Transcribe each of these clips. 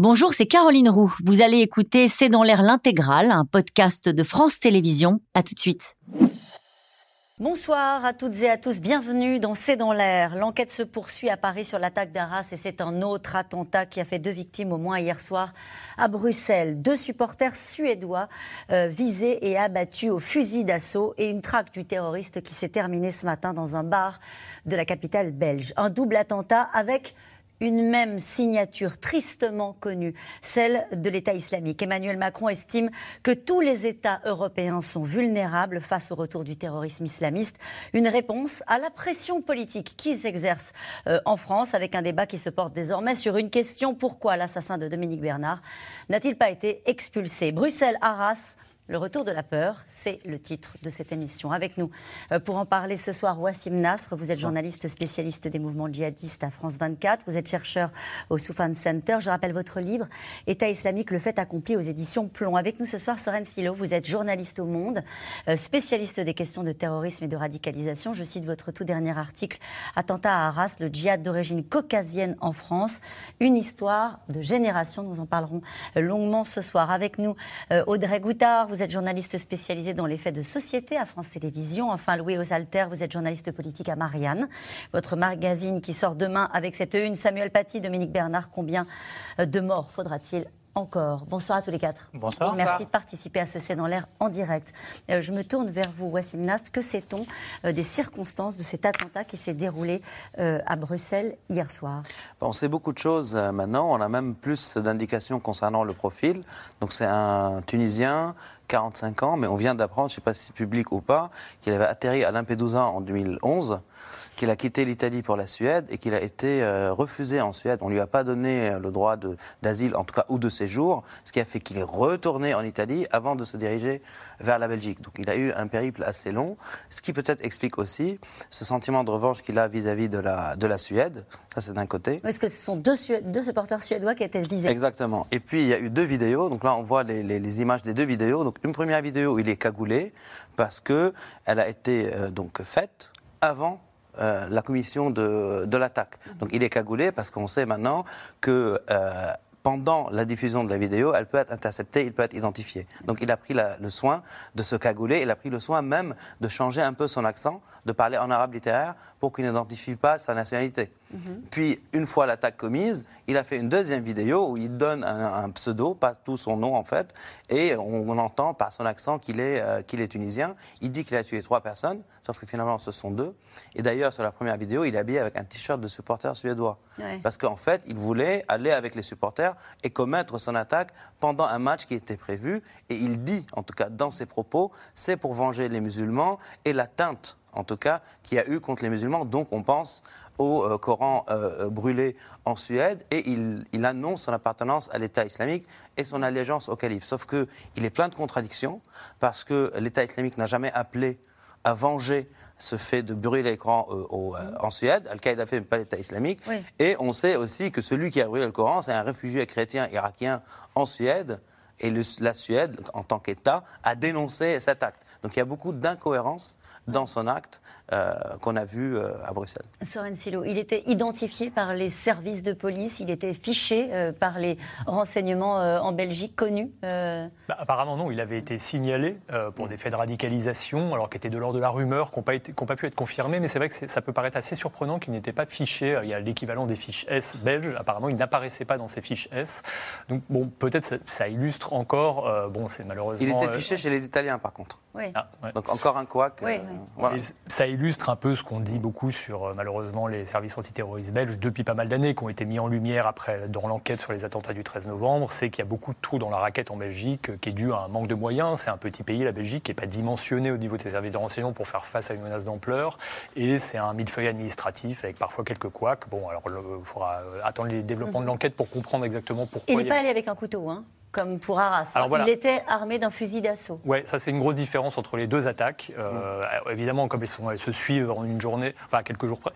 Bonjour, c'est Caroline Roux. Vous allez écouter C'est dans l'air l'intégrale, un podcast de France Télévisions. À tout de suite. Bonsoir à toutes et à tous, bienvenue dans C'est dans l'air. L'enquête se poursuit à Paris sur l'attaque d'Arras et c'est un autre attentat qui a fait deux victimes au moins hier soir à Bruxelles. Deux supporters suédois euh, visés et abattus au fusil d'assaut et une traque du terroriste qui s'est terminée ce matin dans un bar de la capitale belge. Un double attentat avec une même signature tristement connue, celle de l'État islamique. Emmanuel Macron estime que tous les États européens sont vulnérables face au retour du terrorisme islamiste. Une réponse à la pression politique qui s'exerce euh, en France avec un débat qui se porte désormais sur une question pourquoi l'assassin de Dominique Bernard n'a-t-il pas été expulsé? Bruxelles-Arras le retour de la peur, c'est le titre de cette émission. Avec nous, euh, pour en parler ce soir, Wassim Nasr, vous êtes journaliste spécialiste des mouvements djihadistes à France 24, vous êtes chercheur au Soufan Center. Je rappelle votre livre, État islamique, le fait accompli aux éditions Plomb. Avec nous ce soir, Soren Silo, vous êtes journaliste au Monde, euh, spécialiste des questions de terrorisme et de radicalisation. Je cite votre tout dernier article, Attentat à Arras, le djihad d'origine caucasienne en France, une histoire de génération. Nous en parlerons longuement ce soir. Avec nous, euh, Audrey Goutard, vous êtes journaliste spécialisé dans les faits de société à France Télévisions. Enfin, Louis Osalter, vous êtes journaliste politique à Marianne. Votre magazine qui sort demain avec cette une, Samuel Paty, Dominique Bernard, combien de morts faudra-t-il encore? Bonsoir à tous les quatre. Bonsoir. Merci de participer à ce C'est dans l'air en direct. Euh, je me tourne vers vous, Wassim Nast. Que sait-on euh, des circonstances de cet attentat qui s'est déroulé euh, à Bruxelles hier soir? On sait beaucoup de choses maintenant. On a même plus d'indications concernant le profil. Donc c'est un Tunisien, 45 ans, mais on vient d'apprendre, je ne sais pas si c'est public ou pas, qu'il avait atterri à Lampedusa en 2011 qu'il a quitté l'Italie pour la Suède et qu'il a été euh, refusé en Suède. On ne lui a pas donné euh, le droit d'asile, en tout cas, ou de séjour, ce qui a fait qu'il est retourné en Italie avant de se diriger vers la Belgique. Donc il a eu un périple assez long, ce qui peut-être explique aussi ce sentiment de revanche qu'il a vis-à-vis de, la, de la Suède. Ça, c'est d'un côté. Est-ce que ce sont deux, deux supporters suédois qui étaient visés? Exactement. Et puis, il y a eu deux vidéos. Donc là, on voit les, les, images des deux vidéos. Donc une première vidéo, il est cagoulé parce qu'elle a été euh, donc faite avant euh, la commission de, de l'attaque. Donc il est cagoulé parce qu'on sait maintenant que euh, pendant la diffusion de la vidéo, elle peut être interceptée, il peut être identifié. Donc il a pris le soin de se cagouler, il a pris le soin même de changer un peu son accent, de parler en arabe littéraire pour qu'il n'identifie pas sa nationalité. Mhm. Puis, une fois l'attaque commise, il a fait une deuxième vidéo où il donne un, pseudo, pas tout son nom en fait, et on, entend par son accent qu'il est, euh, qu'il est tunisien. Il dit qu'il a tué trois personnes, sauf que finalement ce sont deux. Et d'ailleurs, sur la première vidéo, il est habillé avec un t-shirt de supporter suédois. Parce qu'en fait, il voulait aller avec les supporters et commettre son attaque pendant un match qui était prévu. Et il dit, en tout cas dans ses propos, c'est pour venger les musulmans et l'atteinte en tout cas, qu'il y a eu contre les musulmans. Donc on pense au euh, Coran euh, brûlé en Suède et il, il, annonce son appartenance à l'État islamique et son allégeance au calife. Sauf qu'il est plein de contradictions parce que l'État islamique n'a jamais appelé à venger ce fait de brûler l'écran euh, euh, en Suède. Al-Qaïda fait pas l'État islamique. Et on sait aussi que celui qui a brûlé le Coran, c'est un réfugié chrétien irakien en Suède. Et la Suède, en tant qu'État, a dénoncé cet acte. Donc il y a beaucoup d'incohérences dans son acte euh, qu'on a vu euh, à Bruxelles. Soren Silo, il était identifié par les services de police, il était fiché euh, par les renseignements en Belgique connus bah, Apparemment non, il avait été signalé pour des faits de radicalisation, alors qu'il était de l'ordre de la rumeur, qui n'ont pas, pas, pu être confirmés, mais c'est vrai que ça peut paraître assez surprenant qu'il n'était pas fiché. Il y a l'équivalent des fiches S belges, apparemment il n'apparaissait pas dans ces fiches S. Donc bon, peut-être ça, illustre encore, bon c'est malheureusement... Il était fiché chez les Italiens par contre. Oui. Ah, Donc encore un couac. Oui, Ça illustre un peu ce qu'on dit beaucoup sur euh, malheureusement les services antiterroristes belges depuis pas mal d'années, qui ont été mis en lumière après dans l'enquête sur les attentats du 13 novembre. C'est qu'il y a beaucoup de trous dans la raquette en Belgique, euh, qui est dû à un manque de moyens. C'est un petit pays, la Belgique, qui n'est pas dimensionné au niveau de ses services de renseignement pour faire face à une menace d'ampleur. Et c'est un millefeuille administratif avec parfois quelques couacs. Bon, alors il faudra euh, attendre les développements de mhm. l'enquête pour comprendre exactement pourquoi. Il n'est pas allé avec un couteau, hein comme pour Arras. Il était armé d'un fusil d'assaut. Oui, ça c'est une grosse différence entre les deux attaques. Euh, mm. Évidemment, comme elles, se suivent en une journée, enfin quelques jours près,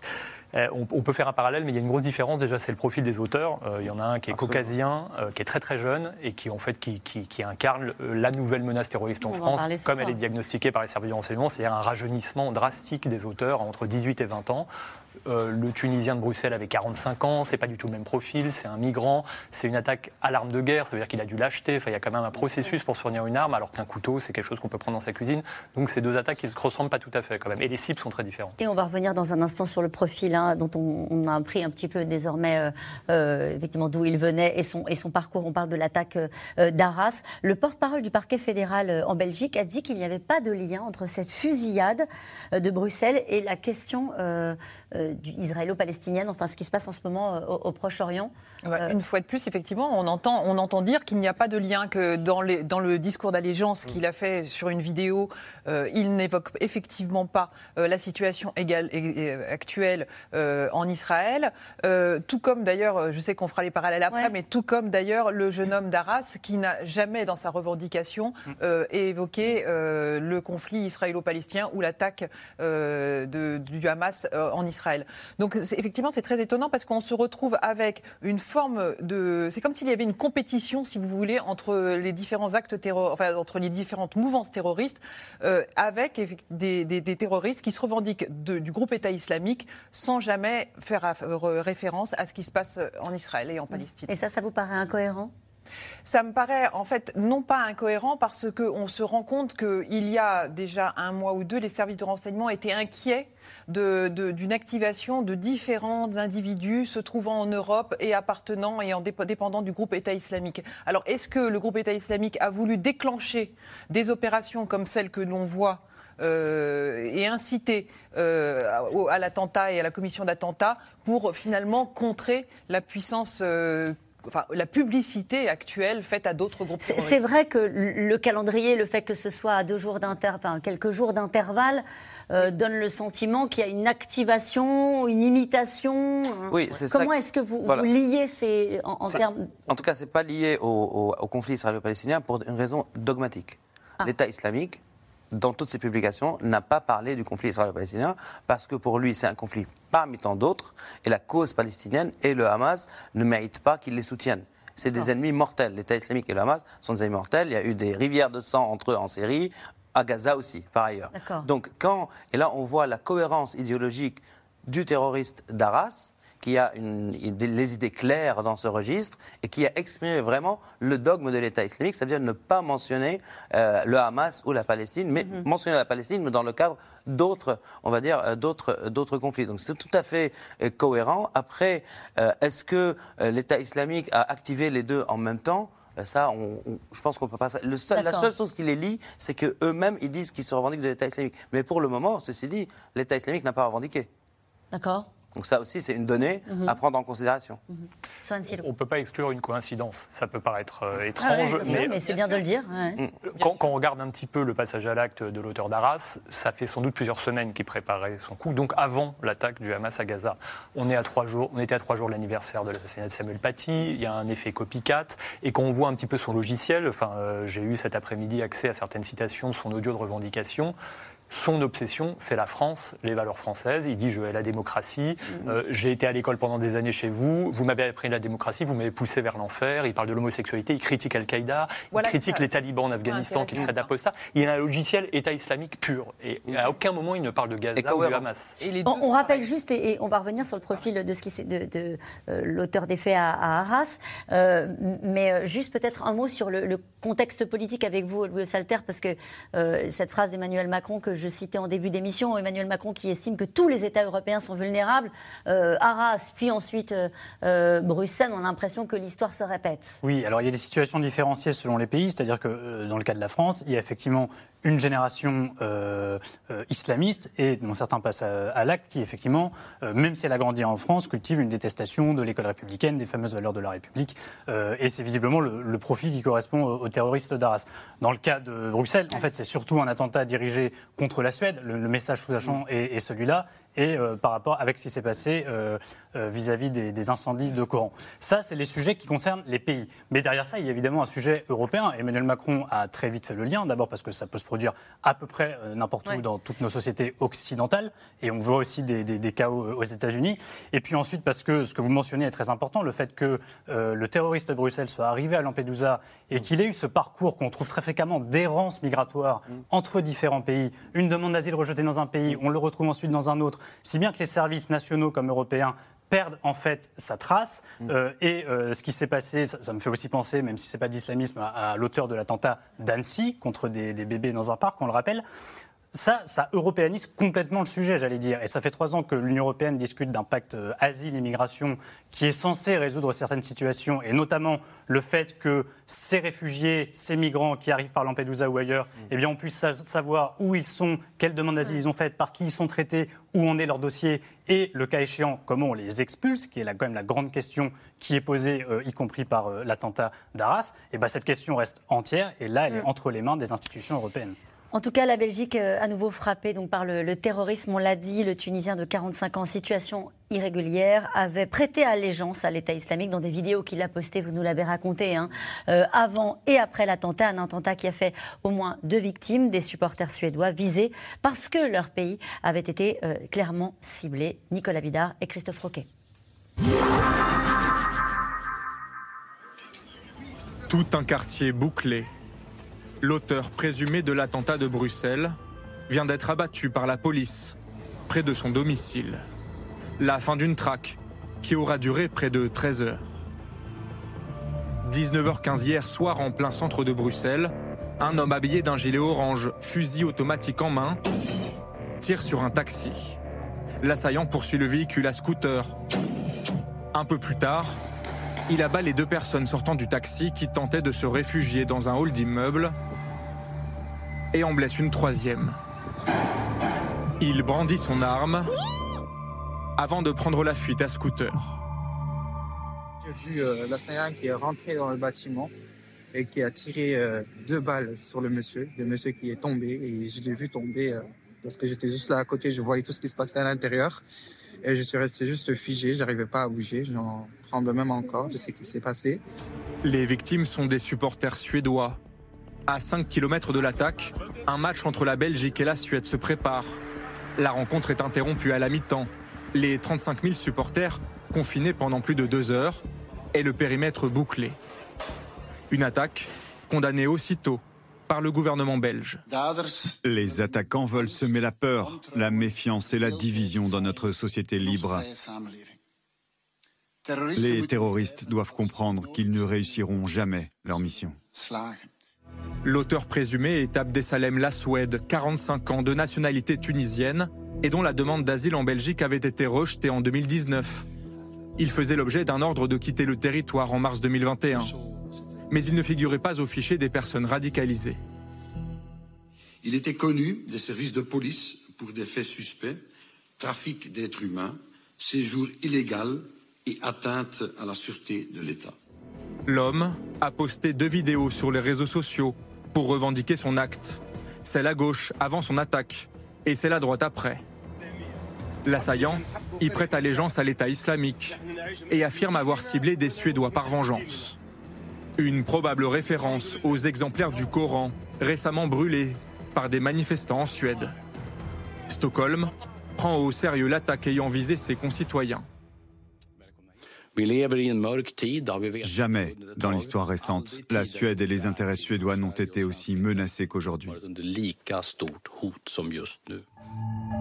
euh, on, peut faire un parallèle, mais il y a une grosse différence. Déjà, c'est le profil des auteurs. Euh, il y en a un qui est caucasien, qui est très très jeune et qui en fait qui, qui, incarne la nouvelle menace terroriste en France, comme elle est diagnostiquée par les services de renseignement, c'est-à-dire un rajeunissement drastique des auteurs entre 18 et 20 ans. Euh, le Tunisien de Bruxelles avait 45 ans, c'est pas du tout le même profil, c'est un migrant, c'est une attaque à l'arme de guerre, ça veut dire qu'il a dû l'acheter, enfin, il y a quand même un processus pour se fournir une arme, alors qu'un couteau, c'est quelque chose qu'on peut prendre dans sa cuisine. Donc c'est deux attaques qui ne se ressemblent pas tout à fait quand même, et les cibles sont très différentes. Et on va revenir dans un instant sur le profil hein, dont on, a appris un petit peu désormais euh, euh, effectivement d'où il venait et son, parcours. On parle de l'attaque d'Arras. Le porte-parole du parquet fédéral en Belgique a dit qu'il n'y avait pas de lien entre cette fusillade de Bruxelles et la question israélo-palestinienne, enfin ce qui se passe en ce moment euh, au, Proche-Orient. Euh, une fois de plus, effectivement, on entend, on entend dire qu'il n'y a pas de lien, que dans, les, dans le discours d'allégeance qu'il a fait sur une vidéo, il n'évoque effectivement pas la situation égale, actuelle en Israël. tout comme d'ailleurs, je sais qu'on fera les parallèles après, mais tout comme d'ailleurs le jeune homme d'Arras qui n'a jamais dans sa revendication évoqué le conflit israélo-palestinien ou l'attaque du Hamas en Israël. Donc effectivement, c'est très étonnant parce qu'on se retrouve avec une forme de... C'est comme s'il y avait une compétition, si vous voulez, entre les différents actes terroristes, enfin, entre les différentes mouvances terroristes, euh, avec des, terroristes qui se revendiquent du groupe État islamique sans jamais faire référence à ce qui se passe en Israël et en Palestine. Et ça, ça vous paraît incohérent? Ça me paraît en fait non pas incohérent parce qu'on se rend compte qu'il y a déjà un mois ou deux, les services de renseignement étaient inquiets d'une activation de différents individus se trouvant en Europe et appartenant et en dépendant du groupe État islamique. Alors, est-ce que le groupe État islamique a voulu déclencher des opérations comme celles que l'on voit euh, et inciter euh, à, l'attentat et à la commission d'attentat pour finalement contrer la puissance euh, Enfin, la publicité actuelle faite à d'autres groupes. C'est vrai que le calendrier, le fait que ce soit à deux jours d'intervalle, quelques jours d'intervalle, euh, donne le sentiment qu'il y a une activation, une imitation. Oui, c'est Comment est-ce que vous, liez ces en, termes En tout cas, c'est pas lié au, conflit israélo-palestinien pour une raison dogmatique. Ah. L'État islamique dans toutes ses publications, n'a pas parlé du conflit israélo-palestinien parce que pour lui, c'est un conflit parmi tant d'autres et la cause palestinienne et le Hamas ne méritent pas qu'ils les soutiennent. C'est des ennemis mortels. L'État islamique et le Hamas sont des ennemis mortels. Il y a eu des rivières de sang entre eux en Syrie, à Gaza aussi, par ailleurs. Donc quand, et là on voit la cohérence idéologique du terroriste d'Arras, qui a une, les idées claires dans ce registre et qui a exprimé vraiment le dogme de l'État islamique, c'est-à-dire ne pas mentionner euh, le Hamas ou la Palestine, mais mhm. mentionner la Palestine, mais dans le cadre d'autres, on va dire, euh, d'autres, d'autres conflits. Donc c'est tout à fait euh, cohérent. Après, est-ce que l'État islamique a activé les deux en même temps? Ça, je pense qu'on peut pas. Le seul, la seule chose qui les lie, c'est qu'eux-mêmes, ils disent qu'ils se revendiquent de l'État islamique. Mais pour le moment, ceci dit, l'État islamique n'a pas revendiqué. D'accord. Donc ça aussi, c'est une donnée mhm. à prendre en considération. Mhm. On ne peut pas exclure une coïncidence. Ça peut paraître euh, ah étrange, mais, c'est bien de le dire. Mm. Quand, on regarde un petit peu le passage à l'acte de l'auteur d'Arras, ça fait sans doute plusieurs semaines qu'il préparait son coup, donc avant l'attaque du Hamas à Gaza. On, est à trois jours, on était à trois jours de l'anniversaire de l'assassinat de Samuel Paty, il y a un effet copycat, et quand on voit un petit peu son logiciel, enfin, euh, j'ai eu cet après-midi accès à certaines citations de son audio de revendication, son obsession, c'est la France, les valeurs françaises. Il dit Je veux la démocratie. Mhm. Euh, j'ai été à l'école pendant des années chez vous. Vous m'avez appris la démocratie. Vous m'avez poussé vers l'enfer. Il parle de l'homosexualité. Il critique Al-Qaïda. il critique les talibans en Afghanistan qui traitent d'apostat. Il a un logiciel État islamique pur. Et à aucun moment il ne parle de Gaza ou du Hamas. on, rappelle juste, et, on va revenir sur le profil de, ce qui, de, de euh, l'auteur des faits à, Arras. Euh, mais juste peut-être un mot sur le, contexte politique avec vous, Louis Salter, parce que cette phrase d'Emmanuel Macron que je citais en début d'émission, Emmanuel Macron qui estime que tous les États européens sont vulnérables. Euh, Arras, puis ensuite euh, euh, Bruxelles, on a l'impression que l'histoire se répète. Oui, alors il y a des situations différenciées selon les pays, c'est-à-dire que dans le cas de la France, il y a effectivement une génération islamiste et dont certains passent à, l'acte qui, effectivement, même si elle a grandi en France, cultive une détestation de l'école républicaine, des fameuses valeurs de la République. et c'est visiblement le, profil qui correspond aux, terroristes d'Arras. Dans le cas de Bruxelles, en fait, c'est surtout un attentat dirigé contre la Suède. Le, message sous-jacent est, est celui-là et euh, par rapport avec ce qui s'est passé euh, euh, vis-à-vis des, incendies de Coran. Ça, c'est les sujets qui concernent les pays. Mais derrière ça, il y a évidemment un sujet européen. Emmanuel Macron a très vite fait le lien, d'abord parce que ça peut se produire à peu près n'importe où dans toutes nos sociétés occidentales, et on voit aussi des, des, cas aux, États-Unis. Et puis ensuite parce que ce que vous mentionnez est très important, le fait que le terroriste de Bruxelles soit arrivé à Lampedusa et qu'il ait eu ce parcours qu'on trouve très fréquemment d'errance migratoire mm. entre différents pays, une demande d'asile rejetée dans un pays, on le retrouve ensuite dans un autre, si bien que les services nationaux comme européens perdent en fait sa trace. Mm. Euh, et euh, ce qui s'est passé, ça, ça me fait aussi penser, même si c'est pas d'islamisme, à, à l'auteur de l'attentat d'Annecy contre des, des bébés dans un parc, on le rappelle. Ça, ça européanise complètement le sujet, j'allais dire. Et ça fait trois ans que l'Union européenne discute d'un pacte euh, asile-immigration qui est censé résoudre certaines situations, et notamment le fait que ces réfugiés, ces migrants qui arrivent par Lampedusa ou ailleurs, eh bien, on puisse sa- savoir où ils sont, quelles demandes d'asile ils ont faites, par qui ils sont traités, où en est leur dossier, et le cas échéant, comment on les expulse, qui est quand même la grande question qui est posée, euh, y compris par euh, l'attentat d'Arras. Et ben, cette question reste entière, et là, elle est entre les mains des institutions européennes. En tout cas, la Belgique, euh, à nouveau frappée donc, par le, terrorisme, on l'a dit, le Tunisien de 45 ans, situation irrégulière, avait prêté allégeance à l'État islamique dans des vidéos qu'il a postées, vous nous l'avez raconté, hein, euh, avant et après l'attentat, un attentat qui a fait au moins deux victimes, des supporters suédois visés parce que leur pays avait été euh, clairement ciblé. Nicolas Bidard et Christophe Roquet. Tout un quartier bouclé. L'auteur présumé de l'attentat de Bruxelles vient d'être abattu par la police près de son domicile. La fin d'une traque qui aura duré près de 13 heures. 19h15 hier soir en plein centre de Bruxelles, un homme habillé d'un gilet orange, fusil automatique en main, tire sur un taxi. L'assaillant poursuit le véhicule à scooter. Un peu plus tard, il abat les deux personnes sortant du taxi qui tentaient de se réfugier dans un hall d'immeuble et en blesse une troisième. Il brandit son arme avant de prendre la fuite à scooter. J'ai vu euh, l'assaillant qui est rentré dans le bâtiment et qui a tiré euh, deux balles sur le monsieur, le monsieur qui est tombé et je l'ai vu tomber euh, parce que j'étais juste là à côté, je voyais tout ce qui se passait à l'intérieur et je suis resté juste figé, j'arrivais pas à bouger, j'en tremble même encore de ce qui s'est passé. Les victimes sont des supporters suédois. À 5 km de l'attaque, un match entre la Belgique et la Suède se prépare. La rencontre est interrompue à la mi-temps. Les 35 000 supporters confinés pendant plus de deux heures et le périmètre bouclé. Une attaque condamnée aussitôt par le gouvernement belge. Les attaquants veulent semer la peur, la méfiance et la division dans notre société libre. Les terroristes doivent comprendre qu'ils ne réussiront jamais leur mission. L'auteur présumé est Abdesalem Lassoued, 45 ans, de nationalité tunisienne, et dont la demande d'asile en Belgique avait été rejetée en 2019. Il faisait l'objet d'un ordre de quitter le territoire en mars 2021. Mais il ne figurait pas au fichier des personnes radicalisées. Il était connu des services de police pour des faits suspects, trafic d'êtres humains, séjour illégal et atteinte à la sûreté de l'État. L'homme a posté deux vidéos sur les réseaux sociaux pour revendiquer son acte. Celle à gauche avant son attaque et celle à droite après. L'assaillant y prête allégeance à l'État islamique et affirme avoir ciblé des Suédois par vengeance. Une probable référence aux exemplaires du Coran récemment brûlés par des manifestants en Suède. Stockholm prend au sérieux l'attaque ayant visé ses concitoyens. Jamais dans l'histoire récente, la Suède et les intérêts suédois n'ont été aussi menacés qu'aujourd'hui.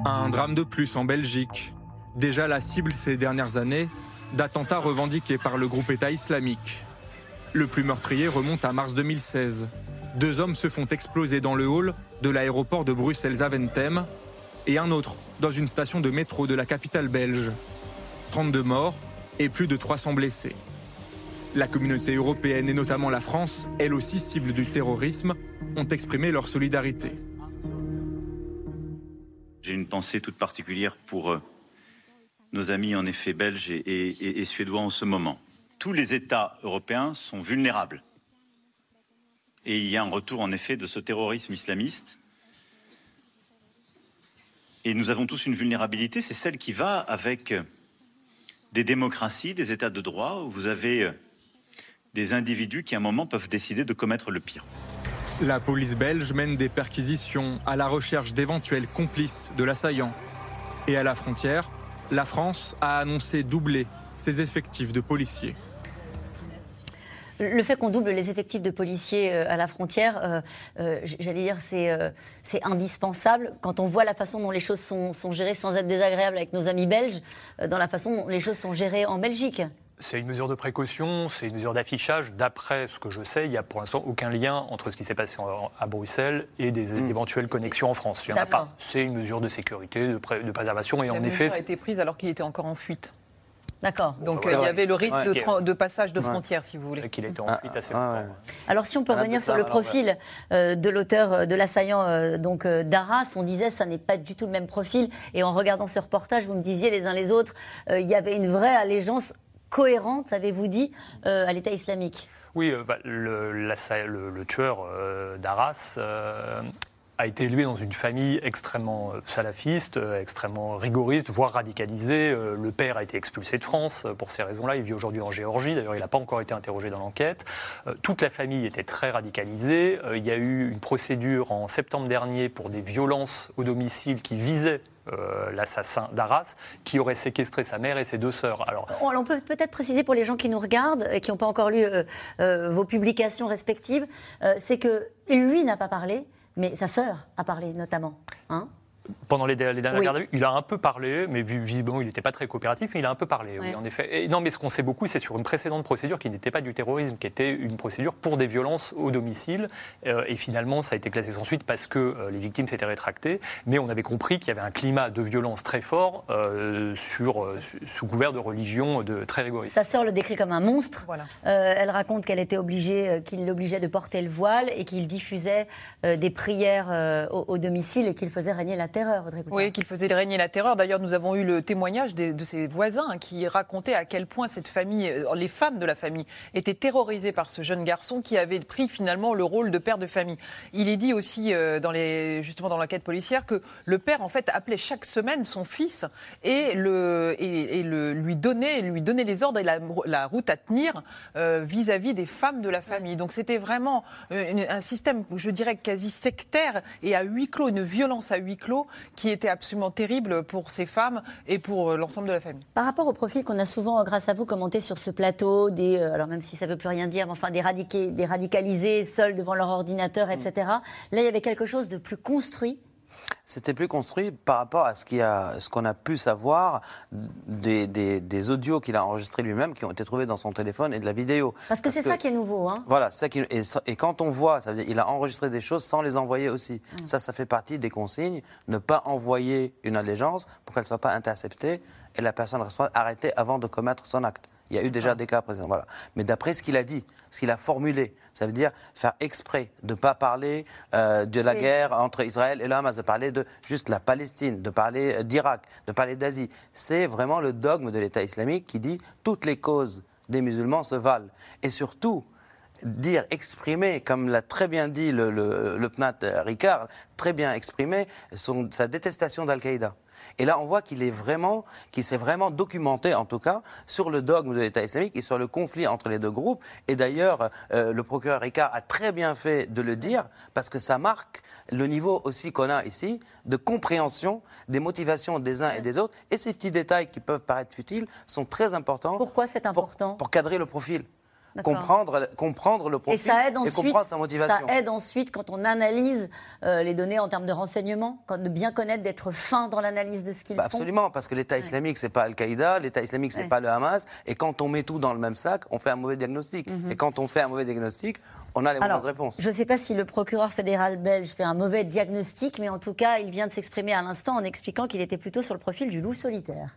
Un drame de plus en Belgique. Déjà la cible ces dernières années d'attentats revendiqués par le groupe État islamique. Le plus meurtrier remonte à mars 2016. Deux hommes se font exploser dans le hall de l'aéroport de Bruxelles-Zaventem et un autre dans une station de métro de la capitale belge. 32 morts et plus de 300 blessés. La communauté européenne et notamment la France, elle aussi cible du terrorisme, ont exprimé leur solidarité. J'ai une pensée toute particulière pour euh, nos amis en effet belges et suédois en ce moment. Tous les États européens sont vulnérables. Et il y a un retour en effet de ce terrorisme islamiste. Et nous avons tous une vulnérabilité, c'est celle qui va avec des démocraties, des États de droit, où vous avez des individus qui à un moment peuvent décider de commettre le pire. La police belge mène des perquisitions à la recherche d'éventuels complices de l'assaillant. Et à la frontière, la France a annoncé doubler ses effectifs de policiers. Le fait qu'on double les effectifs de policiers euh, à la frontière, euh, euh, j'allais dire, c'est euh, c'est indispensable quand on voit la façon dont les choses sont, sont gérées sans être désagréable avec nos amis belges, euh, dans la façon dont les choses sont gérées en Belgique. C'est une mesure de précaution, c'est une mesure d'affichage. D'après ce que je sais, il n'y a pour l'instant aucun lien entre ce qui s'est passé en- à Bruxelles et des éventuelles connexions en France. Il n'y en a pas. C'est une mesure de sécurité, de, pré- de préservation. Et La en effet, a été prise alors qu'il était encore en fuite. D'accord. Donc euh, il y avait le risque Ouais. de, tra- de passage de frontières, si vous voulez. qu'il était en Ah, assez ah, longtemps. ouais. Alors si on peut revenir sur le profil euh, de l'auteur, euh, de l'assaillant euh, donc euh, d'Arras, on disait ça n'est pas du tout le même profil. Et en regardant ce reportage, vous me disiez les uns les autres, euh, il y avait une vraie allégeance cohérente, avez-vous dit, euh, à l'État islamique? Oui, bah, le, l'assa- le- le tueur euh, d'Arras euh, a été élevé dans une famille extrêmement euh, salafiste, euh, extrêmement rigoriste, voire radicalisée. Euh, le père a été expulsé de France pour ces raisons-là. Il vit aujourd'hui en Géorgie. D'ailleurs, il n'a pas encore été interrogé dans l'enquête. Toute la famille était très radicalisée. Il y a eu une procédure en septembre dernier pour des violences au domicile qui visaient l'assassin d'Arras, qui aurait séquestré sa mère et ses deux sœurs. Alors, On, peut peut-être préciser pour les gens qui nous regardent et qui n'ont pas encore lu vos publications respectives, c'est que lui n'a pas parlé, mais sa sœur a parlé notamment. Hein Pendant les, les dernières Oui. gardes à vue, il a un peu parlé, mais visiblement il n'était pas très coopératif, mais il a un peu parlé, oui, en effet. Et non, mais ce qu'on sait beaucoup, c'est sur une précédente procédure qui n'était pas du terrorisme, qui était une procédure pour des violences au domicile. Euh, et finalement, ça a été classé sans suite parce que euh, les victimes s'étaient rétractées. Mais on avait compris qu'il y avait un climat de violence très fort euh, sur, euh, sous- sous couvert de religion de, très rigoriste. Sa sœur le décrit comme un monstre. Voilà. Euh, elle raconte qu'elle était obligée, euh, qu'il l'obligeait de porter le voile et qu'il diffusait euh, des prières euh, au, au domicile et qu'il faisait régner la Oui, qu'il faisait régner la terreur. D'ailleurs, nous avons eu le témoignage de ses voisins qui racontaient à quel point cette famille, euh, les femmes de la famille, étaient terrorisées par ce jeune garçon qui avait pris finalement le rôle de père de famille. Il est dit aussi, euh, dans justement dans l'enquête policière, que le père en fait appelait chaque semaine son fils et, le, lui, donnait, lui donnait les ordres et la, route à tenir euh, vis-à-vis des femmes de la famille. Donc c'était vraiment un système, je dirais, quasi sectaire et à huis clos, une violence à huis clos qui était absolument terrible pour ces femmes et pour euh, l'ensemble de la famille. Par rapport au profil qu'on a souvent, grâce à vous, commenté sur ce plateau, des, euh, alors même si ça ne veut plus rien dire, mais enfin des, radiqués, des radicalisés seuls devant leur ordinateur, etc. Là, il y avait quelque chose de plus construit. C'était plus construit par rapport à ce qu'il y a- ce qu'on a pu savoir des, des- des audios qu'il a enregistrés lui-même, qui ont été trouvés dans son téléphone et de la vidéo. Parce que c'est ça qui est nouveau. Hein. Voilà, c'est ça qui- et, ça- et quand on voit, ça veut dire il a enregistré des choses sans les envoyer aussi. Mm. Ça, ça fait partie des consignes. Ne pas envoyer une allégeance pour qu'elle ne soit pas interceptée et la personne reste arrêtée avant de commettre son acte. Il y a eu déjà des cas présents. Voilà. Mais d'après ce qu'il a dit, ce qu'il a formulé, ça veut dire faire exprès de ne pas parler euh, de la Oui. guerre entre Israël et le Hamas, de parler de juste la Palestine, de parler euh, d'Irak, de parler d'Asie. C'est vraiment le dogme de l'État islamique qui dit toutes les causes des musulmans se valent. Et surtout, dire, exprimer, comme l'a très bien dit le, le, le PNAT Ricard, très bien exprimé, son- sa détestation d'Al-Qaïda. Et là, on voit qu'il est vraiment, qu'il s'est vraiment documenté, en tout cas, sur le dogme de l'État islamique et sur le conflit entre les deux groupes. Et d'ailleurs, euh, le procureur Ricard a très bien fait de le dire, parce que ça marque le niveau aussi qu'on a ici de compréhension des motivations des uns et des autres. Et ces petits détails qui peuvent paraître futiles sont très importants Pourquoi c'est pour, important? pour cadrer le profil. Comprendre, comprendre le Et profil ça aide ensuite, comprendre sa motivation. ça aide ensuite quand on analyse euh, les données en termes de renseignement, quand de bien connaître, d'être fin dans l'analyse de ce qu'ils Bah, font. absolument, parce que l'État islamique, c'est pas Al-Qaïda, l'État islamique, c'est Ouais. pas le Hamas, et quand on met tout dans le même sac, on fait un mauvais diagnostic. Et quand on fait un mauvais diagnostic, on a les Mhm. Alors, mauvaises réponses. Je ne sais pas si le procureur fédéral belge fait un mauvais diagnostic, mais en tout cas, il vient de s'exprimer à l'instant en expliquant qu'il était plutôt sur le profil du loup solitaire.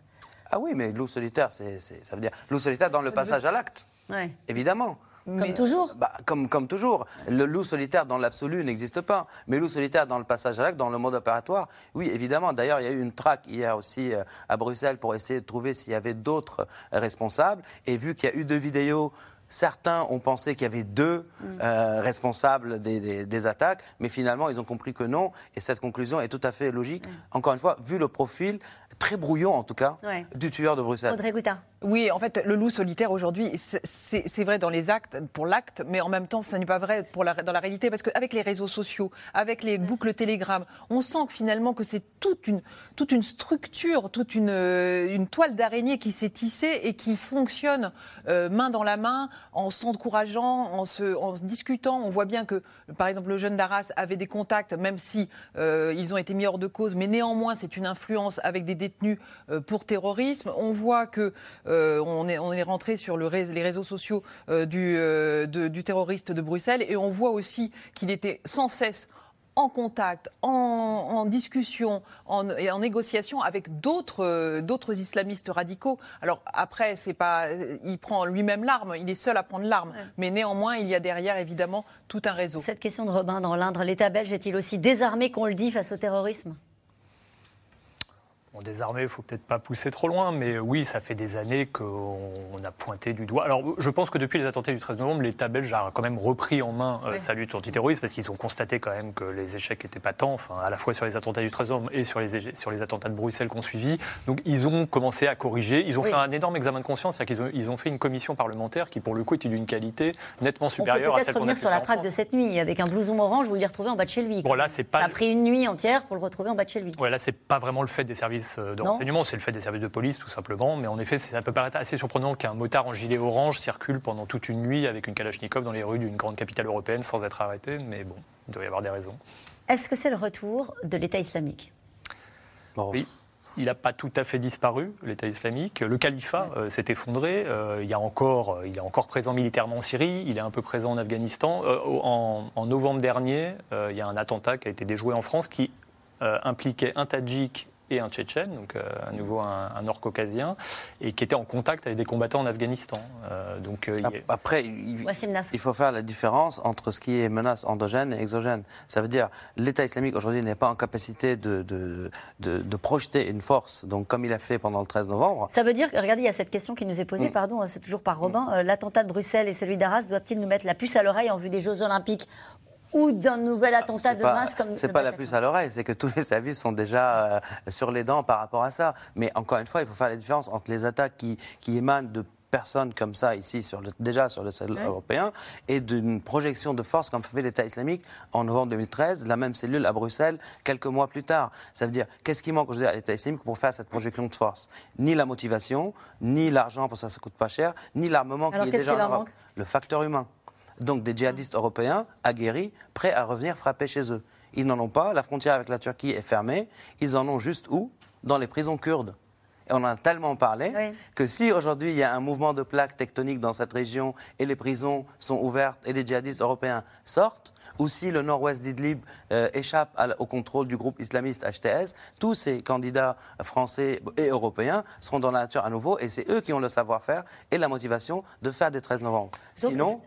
Ah oui, mais loup solitaire, c'est, c'est- ça veut dire loup solitaire dans le passage à l'acte, Ouais. évidemment. Comme toujours. Bah, comme, comme toujours, le loup solitaire dans l'absolu n'existe pas. Mais loup solitaire dans le passage à l'acte, dans le mode opératoire, oui, évidemment. D'ailleurs, il y a eu une traque hier aussi euh, à Bruxelles pour essayer de trouver s'il y avait d'autres euh, responsables. Et vu qu'il y a eu deux vidéos, certains ont pensé qu'il y avait deux euh, responsables des, des- des attaques, mais finalement, ils ont compris que non. Et cette conclusion est tout à fait logique. Encore une fois, vu le profil très brouillon, en tout cas, Ouais. du tueur de Bruxelles. Audrey Goutin. Oui, en fait, le loup solitaire aujourd'hui, c'est- vrai dans les actes, pour l'acte, mais en même temps, ça n'est pas vrai pour la, dans la réalité, parce qu'avec les réseaux sociaux, avec les boucles Telegram, on sent que finalement que c'est toute une, toute une structure, toute une, euh, une toile d'araignée qui s'est tissée et qui fonctionne euh, main dans la main en s'encourageant, en discutant. On voit bien que, par exemple, le jeune Daras avait des contacts, même si euh, ils ont été mis hors de cause, mais néanmoins, c'est une influence avec des détenus euh, pour terrorisme. On voit que euh, on, est, rentré sur les réseaux sociaux du terroriste de Bruxelles et on voit aussi qu'il était sans cesse en contact, en, en discussion en, et en négociation avec d'autres euh, d'autres islamistes radicaux. Alors après, c'est pas, euh, il prend lui-même l'arme, il est seul à prendre l'arme, mais néanmoins, il y a derrière évidemment tout un réseau. Cette question de Robin dans l'Indre, l'État belge est-il aussi désarmé qu'on le dit face au terrorisme? Bon, désarmé, il faut peut-être pas pousser trop loin, mais oui, ça fait des années qu'on a pointé du doigt. Alors, je pense que depuis les attentats du 13 novembre, l'État belge a quand même repris en main euh, Oui. sa lutte antiterroriste parce qu'ils ont constaté quand même que les échecs n'étaient pas tant, enfin, à la fois sur les attentats du 13 novembre et sur les, éche- sur les attentats de Bruxelles qu'on suivi. Donc, ils ont commencé à corriger. Ils ont Oui. fait un énorme examen de conscience, c'est-à-dire qu'ils ont, ils ont fait une commission parlementaire qui, pour le coup, était d'une qualité nettement On peut supérieure à peut-être celle qu'on a revenir sur la traque de cette nuit, avec un blouson orange, vous le retrouvez en bas de chez lui. Bon, là, c'est pas Ça a pris une nuit entière pour le retrouver en bas de chez lui. Ouais, là, c'est pas vraiment le fait des services euh, de Non. renseignement, c'est le fait des services de police, tout simplement. Mais en effet, ça peut paraître assez surprenant qu'un motard en gilet orange circule pendant toute une nuit avec une Kalachnikov dans les rues d'une grande capitale européenne sans être arrêté. Mais bon, il doit y avoir des raisons. Est-ce que c'est le retour de l'État islamique? Bon, Oui. Il n'a pas tout à fait disparu, l'État islamique. Le califat euh, s'est effondré. Euh, il, y a encore, euh, il est encore présent militairement en Syrie. Il est un peu présent en Afghanistan. Euh, en, en novembre dernier, euh, il y a un attentat qui a été déjoué en France qui euh, impliquait un Tadjik et un Tchétchène, donc euh, à nouveau un, un nord-caucasien, et qui était en contact avec des combattants en Afghanistan. Euh, donc, euh, Après, il, faut faire la différence entre ce qui est menace endogène et exogène. Ça veut dire l'État islamique aujourd'hui n'est pas en capacité de, de, de, de projeter une force, donc comme il a fait pendant le 13 novembre. Ça veut dire, regardez, il y a cette question qui nous est posée, Mm. pardon, c'est toujours par Robin. Euh, L'attentat de Bruxelles et celui d'Arras doivent-ils nous mettre la puce à l'oreille en vue des Jeux Olympiques? Ou d'un nouvel attentat de pas- masse comme C'est pas la puce à l'oreille, c'est que tous les services sont déjà euh, sur les dents par rapport à ça. Mais encore une fois, il faut faire la différence entre les attaques qui, qui émanent de personnes comme ça ici sur le, déjà sur le sol européen et d'une projection de force comme fait l'État islamique en novembre 2013, la même cellule à Bruxelles quelques mois plus tard. Ça veut dire qu'est-ce qui manque aujourd'hui à l'État islamique pour faire cette projection de force? Ni la motivation, ni l'argent parce que ça ne coûte pas cher, ni l'armement qui est qu'est-ce déjà qui en Europe. manque? Le facteur humain. Donc des djihadistes européens aguerris, prêts à revenir frapper chez eux. Ils n'en ont pas, la frontière avec la Turquie est fermée, ils en ont juste où? Dans les prisons kurdes. Et on en a tellement parlé Oui. que si aujourd'hui il y a un mouvement de plaques tectoniques dans cette région et les prisons sont ouvertes et les djihadistes européens sortent, ou si le nord-ouest d'Idlib euh, échappe à au contrôle du groupe islamiste HTS, tous ces candidats français et européens seront dans la nature à nouveau et c'est eux qui ont le savoir-faire et la motivation de faire des 13 novembre. Donc, Sinon,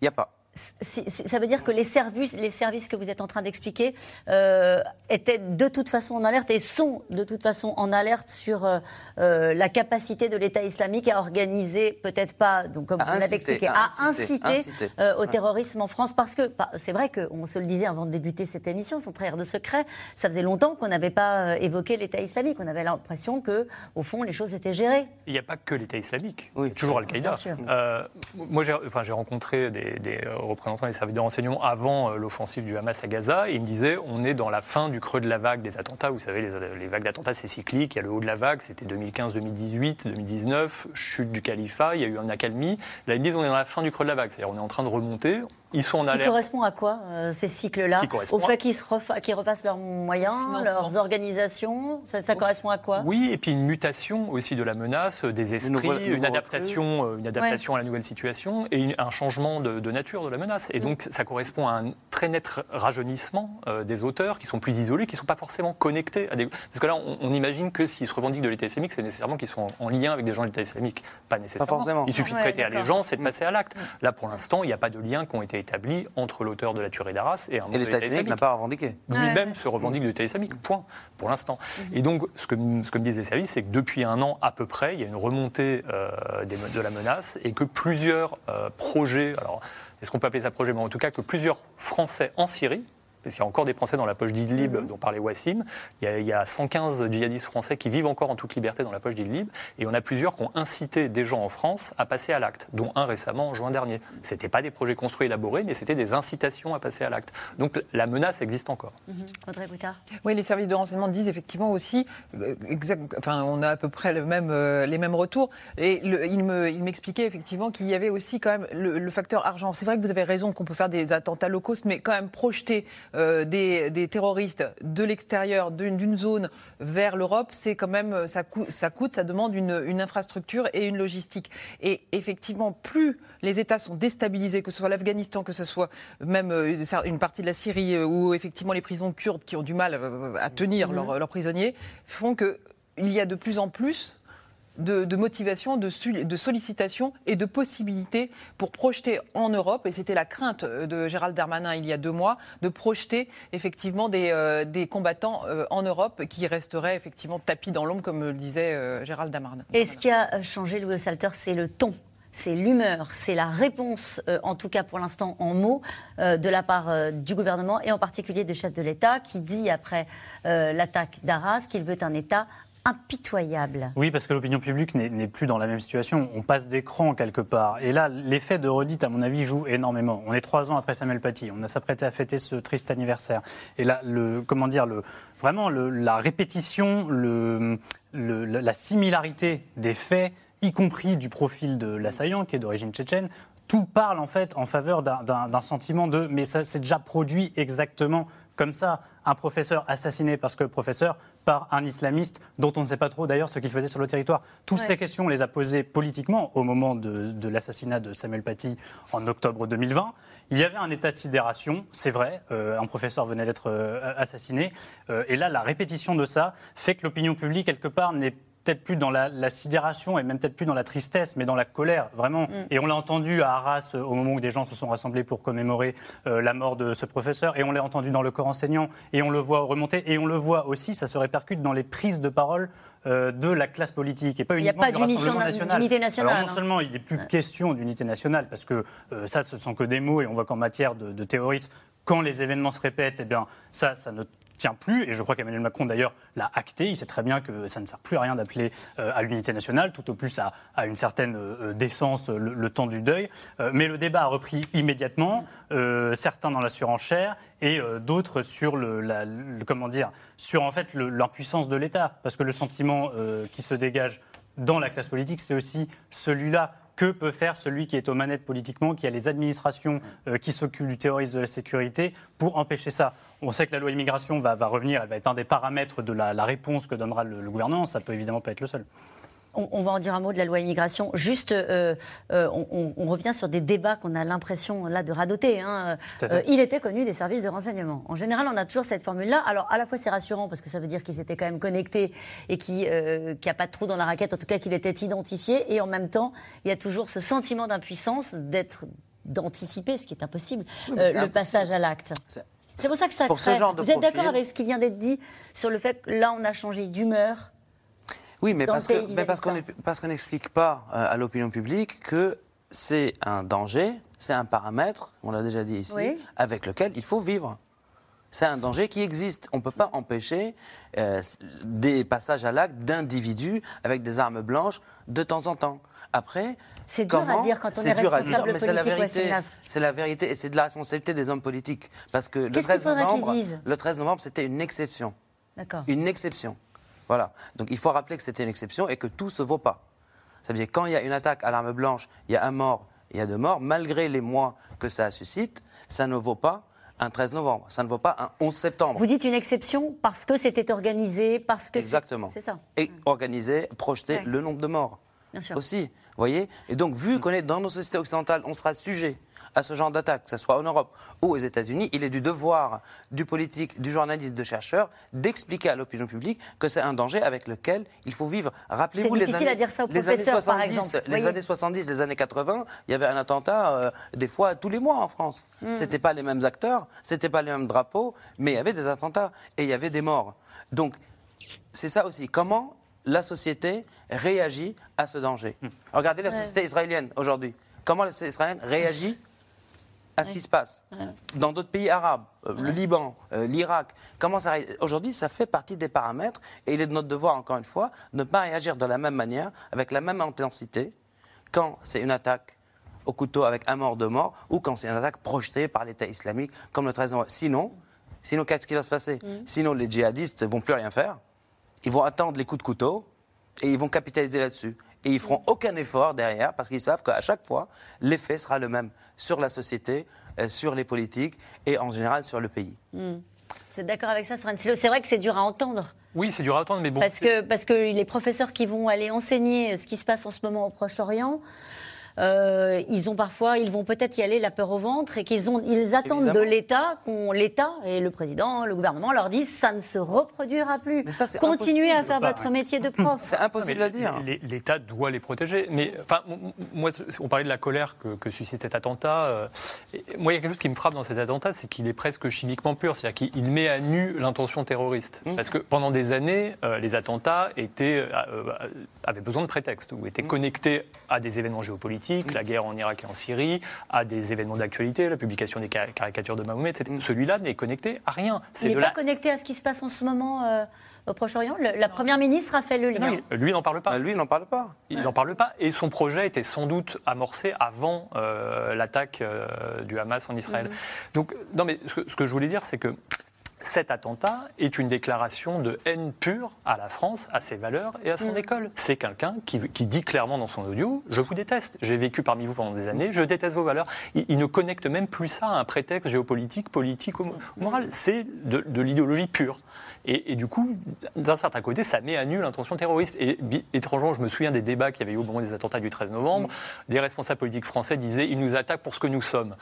il ça veut dire que les services, les services que vous êtes en train d'expliquer euh, étaient de toute façon en alerte et sont de toute façon en alerte sur euh, euh, la capacité de l'État islamique à organiser, peut-être pas, donc comme À vous l'avez expliqué, à à inciter, inciter, inciter. euh, au Ouais. terrorisme en France, parce que bah, c'est vrai qu'on se le disait avant de débuter cette émission, sans trahir de secret, ça faisait longtemps qu'on n'avait pas évoqué l'État islamique. On avait l'impression que, au fond, les choses étaient gérées. Il n'y a pas que l'État islamique, Oui. toujours Al-Qaïda. Bien sûr. Euh, moi, j'ai enfin, j'ai rencontré des, des, représentants des services de renseignement avant euh, l'offensive du Hamas à Gaza, ils me disaient on est dans la fin du creux de la vague des attentats. Vous savez, les, les vagues d'attentats, c'est cyclique. Il y a le haut de la vague, c'était 2015, 2018, 2019, chute du califat, il y a eu un accalmie. Là, ils disent on est dans la fin du creux de la vague, c'est-à-dire on est en train de remonter. Ils sont en Ce qui correspond à quoi, euh, ces cycles-là Au fait à- qu'ils refa- qu'ils refassent leurs moyens, leurs organisations Ça, ça correspond à quoi? Oui, et puis une mutation aussi de la menace, euh, des esprits, nouveau- une nouveau adaptation, euh, une adaptation à la nouvelle situation et une- un changement de, de nature de la menace. Et donc ça correspond à un très net rajeunissement euh, des auteurs qui sont plus isolés, qui ne sont pas forcément connectés à des... Parce que là, on, on imagine que s'ils se revendiquent de l'État islamique, c'est nécessairement qu'ils sont en, en lien avec des gens de l'État islamique. Pas nécessairement. forcément. Il suffit de Ouais, prêter allégeance et de passer à l'acte. Là, pour l'instant, il n'y a pas de lien qui ont été établis entre l'auteur de la tuerie d'Arras et un membre Et de l'État l'État islamique n'a pas revendiqué. lui-même Ouais. se revendique de l'État islamique, point, pour l'instant. Et donc, ce que, ce que me disent les services, c'est que depuis un an à peu près, il y a une remontée euh, des de la menace et que plusieurs euh, projets, alors est-ce qu'on peut appeler ça projet, mais en tout cas que plusieurs Français en Syrie parce qu'il y a encore des Français dans la poche d'Idlib Mhm. dont parlait Wassim. Il y, a, il y a 115 djihadistes français qui vivent encore en toute liberté dans la poche d'Idlib. Et on a plusieurs qui ont incité des gens en France à passer à l'acte, dont un récemment en juin dernier. Ce n'étaient pas des projets construits élaborés, mais c'était des incitations à passer à l'acte. Donc la menace existe encore. Mhm. Audrey Boutard. Oui, les services de renseignement disent effectivement aussi, euh, exact- enfin, on a à peu près le même, euh, les mêmes retours. Et le- il me- il m'expliquait effectivement qu'il y avait aussi quand même le, le facteur argent. C'est vrai que vous avez raison qu'on peut faire des attentats low cost, mais quand même projeter euh, des, des terroristes de l'extérieur d'une zone vers l'Europe, c'est quand même euh, ça, coûte, ça coûte, ça demande une, une infrastructure et une logistique. Et effectivement, plus les États sont déstabilisés, que ce soit l'Afghanistan, que ce soit même euh, une partie de la Syrie, ou effectivement les prisons kurdes qui ont du mal à tenir leurs, leurs prisonniers, font que il y a de plus en plus de, motivation, de, sollicitation et de possibilités pour projeter en Europe, et c'était la crainte euh, de Gérald Darmanin il y a deux mois, de projeter effectivement des, euh, combattants euh, en Europe qui resteraient effectivement tapis dans l'ombre, comme le disait Gérald Darmanin. Et ce qui a changé, Louis Salter, c'est le ton. C'est l'humeur, c'est la réponse, en tout cas pour l'instant en mots, de la part du gouvernement et en particulier du chef de l'État qui dit après l'attaque d'Arras qu'il veut un État impitoyable. Oui, parce que l'opinion publique n'est plus dans la même situation. On passe d'écran quelque part. Et là, l'effet de redite, à mon avis, joue énormément. On est trois ans après Samuel Paty. On a s'apprêté à fêter ce triste anniversaire. Et là, le, comment dire, vraiment la répétition, la la similarité des faits, y compris du profil de l'assaillant, qui est d'origine tchétchène, tout parle en fait en faveur d'un sentiment de mais ça s'est déjà produit exactement comme ça. Un professeur assassiné parce que professeur par un islamiste dont on ne sait pas trop d'ailleurs ce qu'il faisait sur le territoire. Toutes Ouais. ces questions, on les a posées politiquement au moment de, de l'assassinat de Samuel Paty en octobre 2020. Il y avait un état de sidération, c'est vrai, euh, un professeur venait d'être euh, assassiné. Euh, et là, la répétition de ça fait que l'opinion publique, quelque part, n'est peut-être plus dans la, la sidération et même peut-être plus dans la tristesse, mais dans la colère, vraiment. Et on l'a entendu à Arras euh, au moment où des gens se sont rassemblés pour commémorer euh, la mort de ce professeur, et on l'a entendu dans le corps enseignant, et on le voit remonter, et on le voit aussi, ça se répercute dans les prises de parole euh, de la classe politique, et pas Il n'y a uniquement pas d'unité nationale, Alors non hein. seulement il n'est plus question d'unité nationale, parce que ça, ce sont que des mots, et on voit qu'en matière de, de terrorisme, quand les événements se répètent, eh bien, ça, ça ne tient plus. Et je crois qu'Emmanuel Macron, d'ailleurs, l'a acté. Il sait très bien que ça ne sert plus à rien d'appeler euh, à l'unité nationale, tout au plus à, une certaine euh, décence euh, le, le temps du deuil. Mais le débat a repris immédiatement, certains dans la surenchère et d'autres sur sur en fait l'impuissance de l'État, parce que le sentiment qui se dégage dans la classe politique, c'est aussi celui-là. Que peut faire celui qui est aux manettes politiquement, qui a les administrations euh, qui s'occupent du terrorisme de la sécurité pour empêcher ça On sait que la loi immigration va, revenir, elle va être un des paramètres de la, la réponse que donnera le, le gouvernement. Ça peut évidemment pas être le seul. On, on va en dire un mot de la loi immigration. Juste, euh, euh, on, revient sur des débats qu'on a l'impression là de radoter. hein. Euh, il était connu des services de renseignement. En général, on a toujours cette formule-là. Alors, à la fois, c'est rassurant parce que ça veut dire qu'il s'était quand même connecté et qu'il n'y a pas de trou dans la raquette, en tout cas qu'il était identifié. Et en même temps, il y a toujours ce sentiment d'impuissance, d'être d'anticiper, ce qui est impossible, Oui, le impossible. passage à l'acte. C'est- pour ça que ça Pour ce crée. genre de Vous êtes d'accord avec ce qui vient d'être dit sur le fait que là, on a changé d'humeur Oui, mais dans parce que- mais qu'on est- n'explique pas euh, à l'opinion publique que c'est un danger, c'est un paramètre, on l'a déjà dit ici, Oui. avec lequel il faut vivre. C'est un danger qui existe. On ne peut pas empêcher euh, des passages à l'acte d'individus avec des armes blanches de temps en temps. Après, C'est dur à dire quand on est à responsable dire, mais politique. C'est la vérité et c'est de la responsabilité des hommes politiques. Parce que le Qu'est-ce qu'il 13 faudrait qu'ils novembre, le 13 novembre, c'était une exception. Une exception. Voilà. Donc il faut rappeler que c'était une exception et que tout se vaut pas. Ça veut dire que quand il y a une attaque à l'arme blanche, il y a un mort, il y a deux morts, malgré les mois que ça suscite, ça ne vaut pas un 13 novembre, ça ne vaut pas un 11 septembre. Vous dites une exception parce que c'était organisé, parce que Exactement. C'est ça. Et organiser, projeter Ouais. le nombre de morts Bien sûr. aussi. Vous voyez Et donc, vu qu'on est dans nos sociétés occidentales, on sera sujet à ce genre d'attaque, que ce soit en Europe ou aux États-Unis, il est du devoir du politique, du journaliste, de chercheur d'expliquer à l'opinion publique que c'est un danger avec lequel il faut vivre. Rappelez-vous les années, à dire ça aux les années professeurs, par 70, exemple. les années 70, les années 80, il y avait un attentat euh, des fois tous les mois en France. Mm. C'était pas les mêmes acteurs, c'était pas les mêmes drapeaux, mais il y avait des attentats et il y avait des morts. Donc c'est ça aussi. Comment la société réagit à ce danger Regardez la société israélienne aujourd'hui. Comment la société israélienne réagit à ce qui se passe dans d'autres pays arabes, euh, le Liban, euh, l'Irak. Comment ça Aujourd'hui, ça fait partie des paramètres et il est de notre devoir, encore une fois, de ne pas réagir de la même manière, avec la même intensité, quand c'est une attaque au couteau avec un mort, de mort, ou quand c'est une attaque projetée par l'État islamique, comme le 13 novembre. Sinon, sinon qu'est-ce qui va se passer mm. Sinon, les djihadistes ne vont plus rien faire. Ils vont attendre les coups de couteau et ils vont capitaliser là-dessus. Et ils feront aucun effort derrière parce qu'ils savent qu'à chaque fois, l'effet sera le même sur la société, euh, sur les politiques et en général sur le pays. Mm. Vous êtes d'accord avec ça, C'est vrai que c'est dur à entendre. Oui, c'est dur à entendre, mais bon. Parce que, parce que les professeurs qui vont aller enseigner ce qui se passe en ce moment au Proche-Orient, euh, ils ont parfois, ils vont peut-être y aller la peur au ventre et qu'ils ont, ils attendent de l'État qu'on, l'État et le président, le gouvernement leur disent ça ne se reproduira plus. Mais ça, Continuez à faire votre métier de prof. C'est impossible à dire. L'État doit les protéger. Mais enfin, moi, on parlait de la colère que, suscite cet attentat. Euh, moi, il y a quelque chose qui me frappe dans cet attentat, c'est qu'il est presque chimiquement pur. C'est-à-dire qu'il met à nu l'intention terroriste. Mmh. Parce que pendant des années, euh, les attentats étaient, avaient besoin de prétexte ou étaient mmh. connectés à des événements géopolitiques la guerre en Irak et en Syrie, à des événements d'actualité, la publication des caricatures de Mahomet, etc. Mm. Celui-là n'est connecté à rien. Il n'est pas connecté à ce qui se passe en ce moment euh, au Proche-Orient? La Première ministre a fait le lien. lui, n'en parle pas. Ah, lui, n'en parle pas. Il n'en parle pas. Et son projet était sans doute amorcé avant euh, l'attaque euh, du Hamas en Israël. Mm. Donc, non, mais ce, ce que je voulais dire, c'est que cet attentat est une déclaration de haine pure à la France, à ses valeurs et à son mm. école. C'est quelqu'un qui, dit clairement dans son audio Je vous déteste, j'ai vécu parmi vous pendant des années, je déteste vos valeurs. Il, ne connecte même plus ça à un prétexte géopolitique, politique ou moral. C'est de, l'idéologie pure. Et, du coup, d'un certain côté, ça met à nu l'intention terroriste. Et étrangement, je me souviens des débats qu'il y avait eu au moment des attentats du 13 novembre. Mm. Des responsables politiques français disaient Ils nous attaquent pour ce que nous sommes.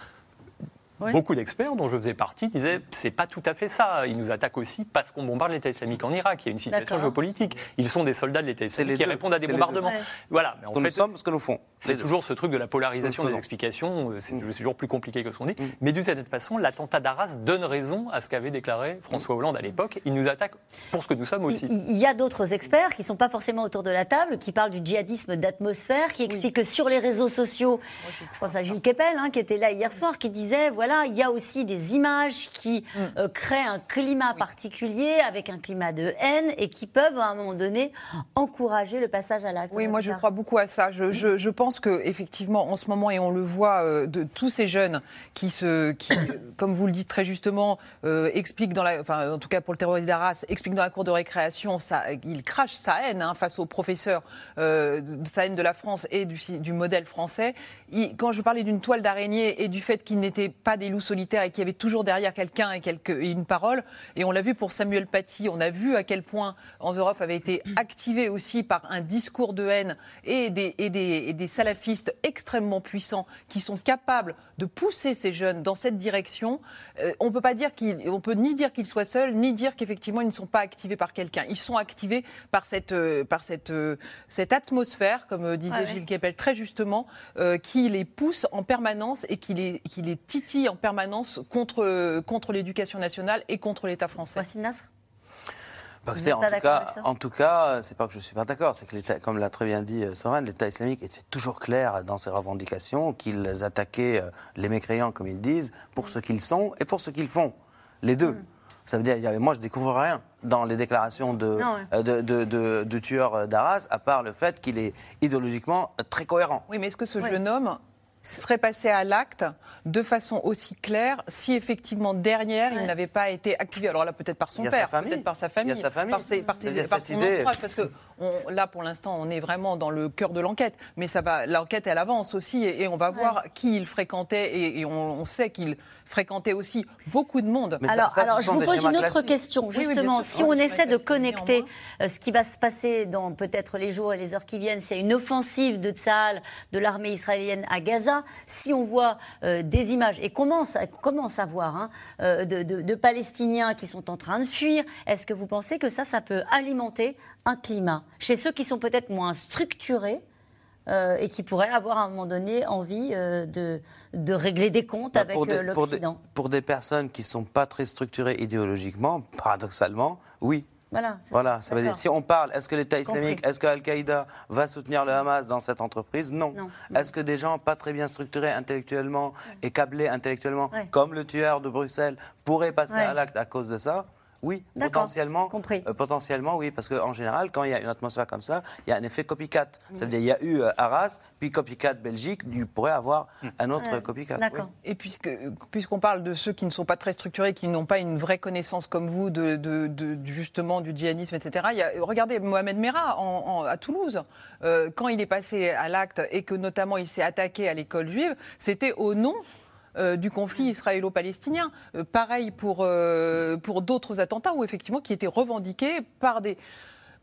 Beaucoup d'experts, dont je faisais partie, disaient c'est pas tout à fait ça. Ils nous attaquent aussi parce qu'on bombarde l'État islamique en Irak. Il y a une situation géopolitique. Ils sont des soldats de l'État islamique qui répondent à des bombardements. Voilà. Mais en ce que nous sommes, ce que nous font. C'est toujours ce truc de la polarisation des explications. C'est mm. toujours plus compliqué que ce qu'on dit. Mm. Mais d'une certaine façon, l'attentat d'Arras donne raison à ce qu'avait déclaré François Hollande à l'époque. Il nous attaque pour ce que nous sommes aussi. Il y a d'autres experts qui ne sont pas forcément autour de la table, qui parlent du djihadisme d'atmosphère, qui expliquent que sur les réseaux sociaux, je pense à Gilles Kepel, hein, qui était là hier soir, qui disait voilà, il y a aussi des images qui mm. euh, créent un climat particulier avec un climat de haine et qui peuvent à un moment donné encourager le passage à l'acte. Oui, moi je crois beaucoup à ça. Je, je, pense que effectivement en ce moment et on le voit euh, de tous ces jeunes qui se, qui, comme vous le dites très justement, euh, expliquent dans la, enfin en tout cas pour le terrorisme d'Arras, expliquent dans la cour de récréation, ça, il crache sa haine hein, face aux professeurs, sa haine de la France et du, du modèle français. quand je parlais d'une toile d'araignée et du fait qu'ils n'étaient pas des loups solitaires et qu'il y avait toujours derrière quelqu'un et, une parole. Et on l'a vu pour Samuel Paty, on a vu à quel point Anzorov avait été activé aussi par un discours de haine et des, et des, salafistes extrêmement puissants qui sont capables de pousser ces jeunes dans cette direction. Euh, on peut pas dire qu'il, on peut ni dire qu'ils soient seuls, ni dire qu'effectivement ils ne sont pas activés par quelqu'un. Ils sont activés par cette, euh, par cette, euh, cette atmosphère, comme disait Gilles Kepel très justement, qui les pousse en permanence et qui les, qui les titille en permanence contre, contre l'éducation nationale et contre l'État français. Wassim Nasr? Bah, en, tout cas, en tout cas, c'est pas que je suis pas d'accord, c'est que l'État, comme l'a très bien dit euh, Soren, l'État islamique était toujours clair dans ses revendications, qu'ils attaquaient euh, les mécréants, comme ils disent, pour ce qu'ils sont et pour ce qu'ils font, les deux. Mm. Ça veut dire, moi, je découvre rien dans les déclarations de, euh, de, de, de, tueur d'Arras, à part le fait qu'il est idéologiquement très cohérent. Oui, mais est-ce que ce jeune homme serait passé à l'acte de façon aussi claire si effectivement derrière il n'avait pas été activé. Alors là peut-être par son père, peut-être par sa famille, par, ses, par, son entourage, parce que là pour l'instant on est vraiment dans le cœur de l'enquête, mais ça va, l'enquête elle avance aussi et, on va voir qui il fréquentait et, on, sait qu'il fréquentait aussi beaucoup de monde. alors, alors je vous pose une autre question justement. si on essaie de connecter ce qui va se passer dans peut-être les jours et les heures qui viennent, c'est une offensive de Tsahal, de l'armée israélienne à Gaza si on voit euh, des images, et commence, commence à voir, hein, euh, de, Palestiniens qui sont en train de fuir, est-ce que vous pensez que ça, ça peut alimenter un climat chez ceux qui sont peut-être moins structurés euh, et qui pourraient avoir à un moment donné envie de, de, régler des comptes bah, avec l'Occident pour, pour, des personnes qui ne sont pas très structurées idéologiquement, paradoxalement, oui. Voilà. Voilà, ça veut dire si on parle, est-ce que l'État islamique, est-ce que Al-Qaïda va soutenir le Hamas dans cette entreprise? Non. Est-ce que des gens pas très bien structurés intellectuellement et câblés intellectuellement, comme le tueur de Bruxelles, pourraient passer à l'acte à cause de ça? Oui, potentiellement. Euh, potentiellement, oui, parce qu'en général, quand il y a une atmosphère comme ça, il y a un effet copycat. Ça veut dire qu'il y a eu euh, Arras, puis copycat Belgique, il pourrait avoir un autre copycat. D'accord. Et puisque, puisqu'on parle de ceux qui ne sont pas très structurés, qui n'ont pas une vraie connaissance comme vous de, de, justement du djihadisme, etc. Il y a, regardez Mohamed Merah à Toulouse, euh, quand il est passé à l'acte et que notamment il s'est attaqué à l'école juive, c'était au nom euh, du conflit israélo-palestinien. Euh, pareil pour, euh, pour d'autres attentats où effectivement qui étaient revendiqués par des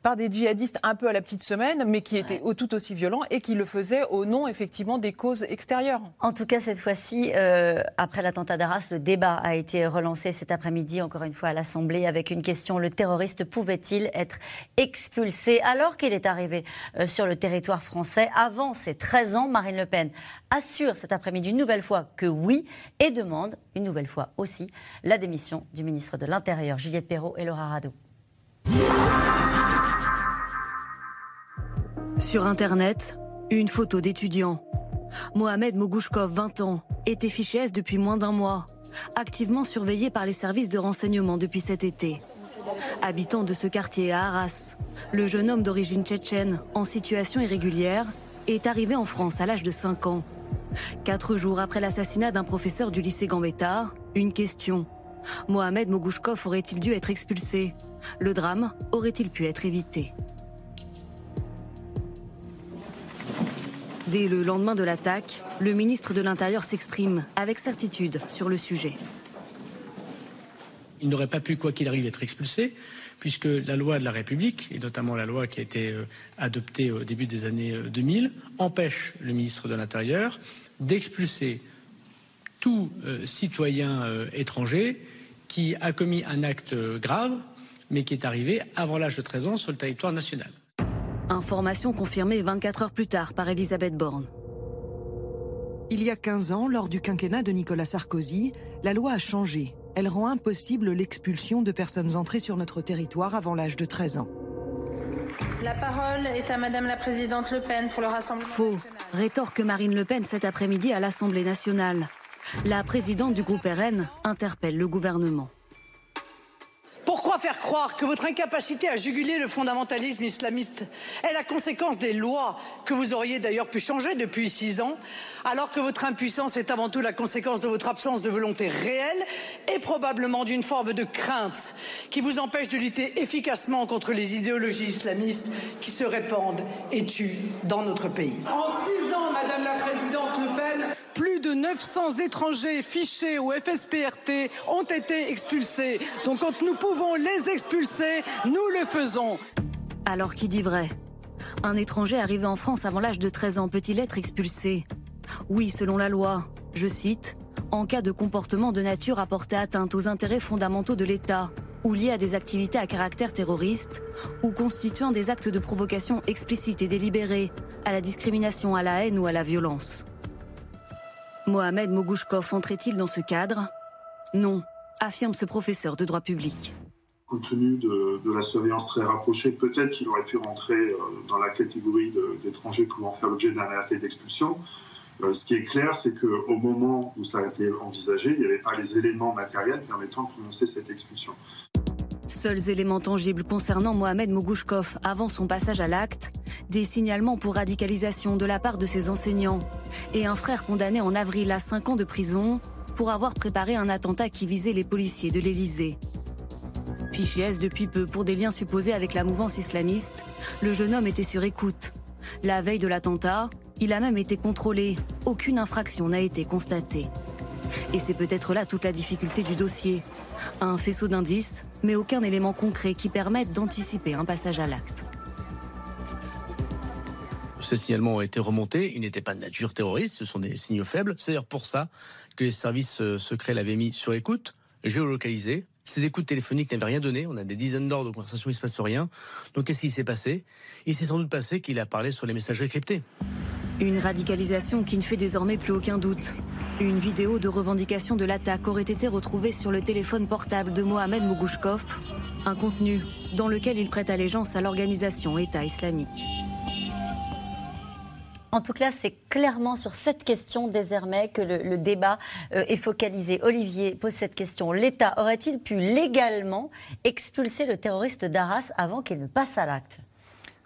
par des djihadistes un peu à la petite semaine, mais qui étaient tout aussi violents et qui le faisaient au nom effectivement des causes extérieures. En tout cas, cette fois-ci, euh, après l'attentat d'Arras, le débat a été relancé cet après-midi, encore une fois à l'Assemblée, avec une question le terroriste pouvait-il être expulsé alors qu'il est arrivé euh, sur le territoire français avant ses 13 ans? Marine Le Pen assure cet après-midi une nouvelle fois que oui et demande une nouvelle fois aussi la démission du ministre de l'Intérieur, Juliette Perrault et Laura Rado. Sur Internet, une photo d'étudiant. Mohamed Mogouchkov, 20 ans, était fiché S depuis moins d'un mois, activement surveillé par les services de renseignement depuis cet été. Habitant de ce quartier à Arras, le jeune homme d'origine tchétchène, en situation irrégulière, est arrivé en France à l'âge de 5 ans. Quatre jours après l'assassinat d'un professeur du lycée Gambetta, une question. Mohamed Mogouchkov aurait-il dû être expulsé? Le drame aurait-il pu être évité? Dès le lendemain de l'attaque, le ministre de l'Intérieur s'exprime avec certitude sur le sujet. Il n'aurait pas pu, quoi qu'il arrive, être expulsé, puisque la loi de la République, et notamment la loi qui a été euh, adoptée au début des années 2000, euh, empêche le ministre de l'Intérieur d'expulser tout euh, citoyen étranger qui a commis un acte grave, mais qui est arrivé avant l'âge de 13 ans sur le territoire national. Information confirmée 24 heures plus tard par Elisabeth Borne. Il y a 15 ans, lors du quinquennat de Nicolas Sarkozy, la loi a changé. Elle rend impossible l'expulsion de personnes entrées sur notre territoire avant l'âge de 13 ans. La parole est à Madame la Présidente Le Pen pour le Rassemblement. Faux, rétorque Marine Le Pen cet après-midi à l'Assemblée nationale. La présidente du groupe RN interpelle le gouvernement. Pourquoi faire croire que votre incapacité à juguler le fondamentalisme islamiste est la conséquence des lois que vous auriez d'ailleurs pu changer depuis six ans, alors que votre impuissance est avant tout la conséquence de votre absence de volonté réelle et probablement d'une forme de crainte qui vous empêche de lutter efficacement contre les idéologies islamistes qui se répandent et tuent dans notre pays? En six ans, Madame la Présidente plus de 900 étrangers fichés au FSPRT ont été expulsés. Donc quand nous pouvons les expulser, nous le faisons. Alors qui dit vrai? Un étranger arrivé en France avant l'âge de 13 ans peut-il être expulsé? Oui, selon la loi. Je cite en cas de comportement de nature à porter atteinte aux intérêts fondamentaux de l'État, ou lié à des activités à caractère terroriste, ou constituant des actes de provocation explicites et délibérés, à la discrimination, à la haine ou à la violence. Mohamed Mogouchkov entrait-il dans ce cadre? Non, affirme ce professeur de droit public. Compte tenu de, la surveillance très rapprochée, peut-être qu'il aurait pu rentrer euh, dans la catégorie d'étrangers pouvant faire l'objet d'un arrêté d'expulsion. Euh, ce qui est clair, c'est qu'au moment où ça a été envisagé, il n'y avait pas les éléments matériels permettant de prononcer cette expulsion. Seuls éléments tangibles concernant Mohamed Mogouchkov avant son passage à l'acte, des signalements pour radicalisation de la part de ses enseignants et un frère condamné en avril à 5 ans de prison pour avoir préparé un attentat qui visait les policiers de l'Élysée. Fiché S depuis peu pour des liens supposés avec la mouvance islamiste, le jeune homme était sur écoute. La veille de l'attentat, il a même été contrôlé. Aucune infraction n'a été constatée. Et c'est peut-être là toute la difficulté du dossier. Un faisceau d'indices, mais aucun élément concret qui permette d'anticiper un passage à l'acte. Ces signalements ont été remontés, ils n'étaient pas de nature terroriste, ce sont des signaux faibles. C'est d'ailleurs pour ça que les services euh, secrets l'avaient mis sur écoute, géolocalisé. Ces écoutes téléphoniques n'avaient rien donné, on a des dizaines d'heures de conversation, il ne se passe rien. Donc qu'est-ce qui s'est passé? Il s'est sans doute passé qu'il a parlé sur les messages cryptés. Une radicalisation qui ne fait désormais plus aucun doute. Une vidéo de revendication de l'attaque aurait été retrouvée sur le téléphone portable de Mohamed Mogouchkov, Un contenu dans lequel il prête allégeance à l'organisation État islamique. En tout cas, c'est clairement sur cette question désormais que le, le débat euh, est focalisé. Olivier pose cette question. L'État aurait-il pu légalement expulser le terroriste d'Arras avant qu'il ne passe à l'acte?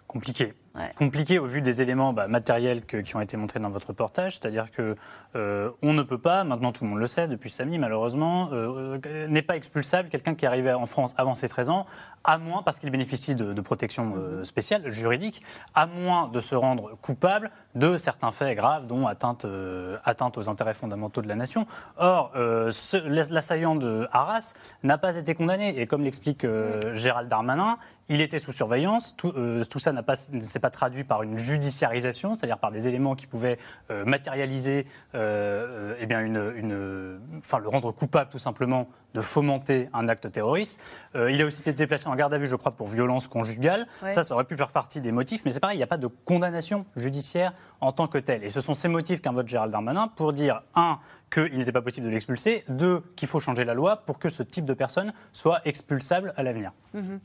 Compliqué. Compliqué au vu des éléments bah, matériels qui ont été montrés dans votre reportage, c'est-à-dire que euh, on ne peut pas, maintenant tout le monde le sait depuis samedi malheureusement, euh, euh, n'est pas expulsable quelqu'un qui est en France avant ses 13 ans, à moins parce qu'il bénéficie de, de protection euh, spéciale juridique, à moins de se rendre coupable de certains faits graves, dont atteinte, euh, atteinte aux intérêts fondamentaux de la nation. Or, euh, l'assaillant de Arras n'a pas été condamné, et comme l'explique euh, Gérald Darmanin, il était sous surveillance. Tout, tout ça n'a pas- ne s'est pas traduit par une judiciarisation, c'est-à-dire par des éléments qui pouvaient matérialiser, eh bien une, une- enfin le rendre coupable tout simplement de fomenter un acte terroriste. Il a aussi été placé en garde à vue, je crois, pour violence conjugale. Ouais. Ça, ça aurait pu faire partie des motifs, mais c'est pareil, il n'y a pas de condamnation judiciaire en tant que telle. Et ce sont ces motifs qu'invoque Gérald Darmanin pour dire, un, qu'il n'était pas possible de l'expulser, deux, qu'il faut changer la loi pour que ce type de personne soit expulsable à l'avenir. Mhm.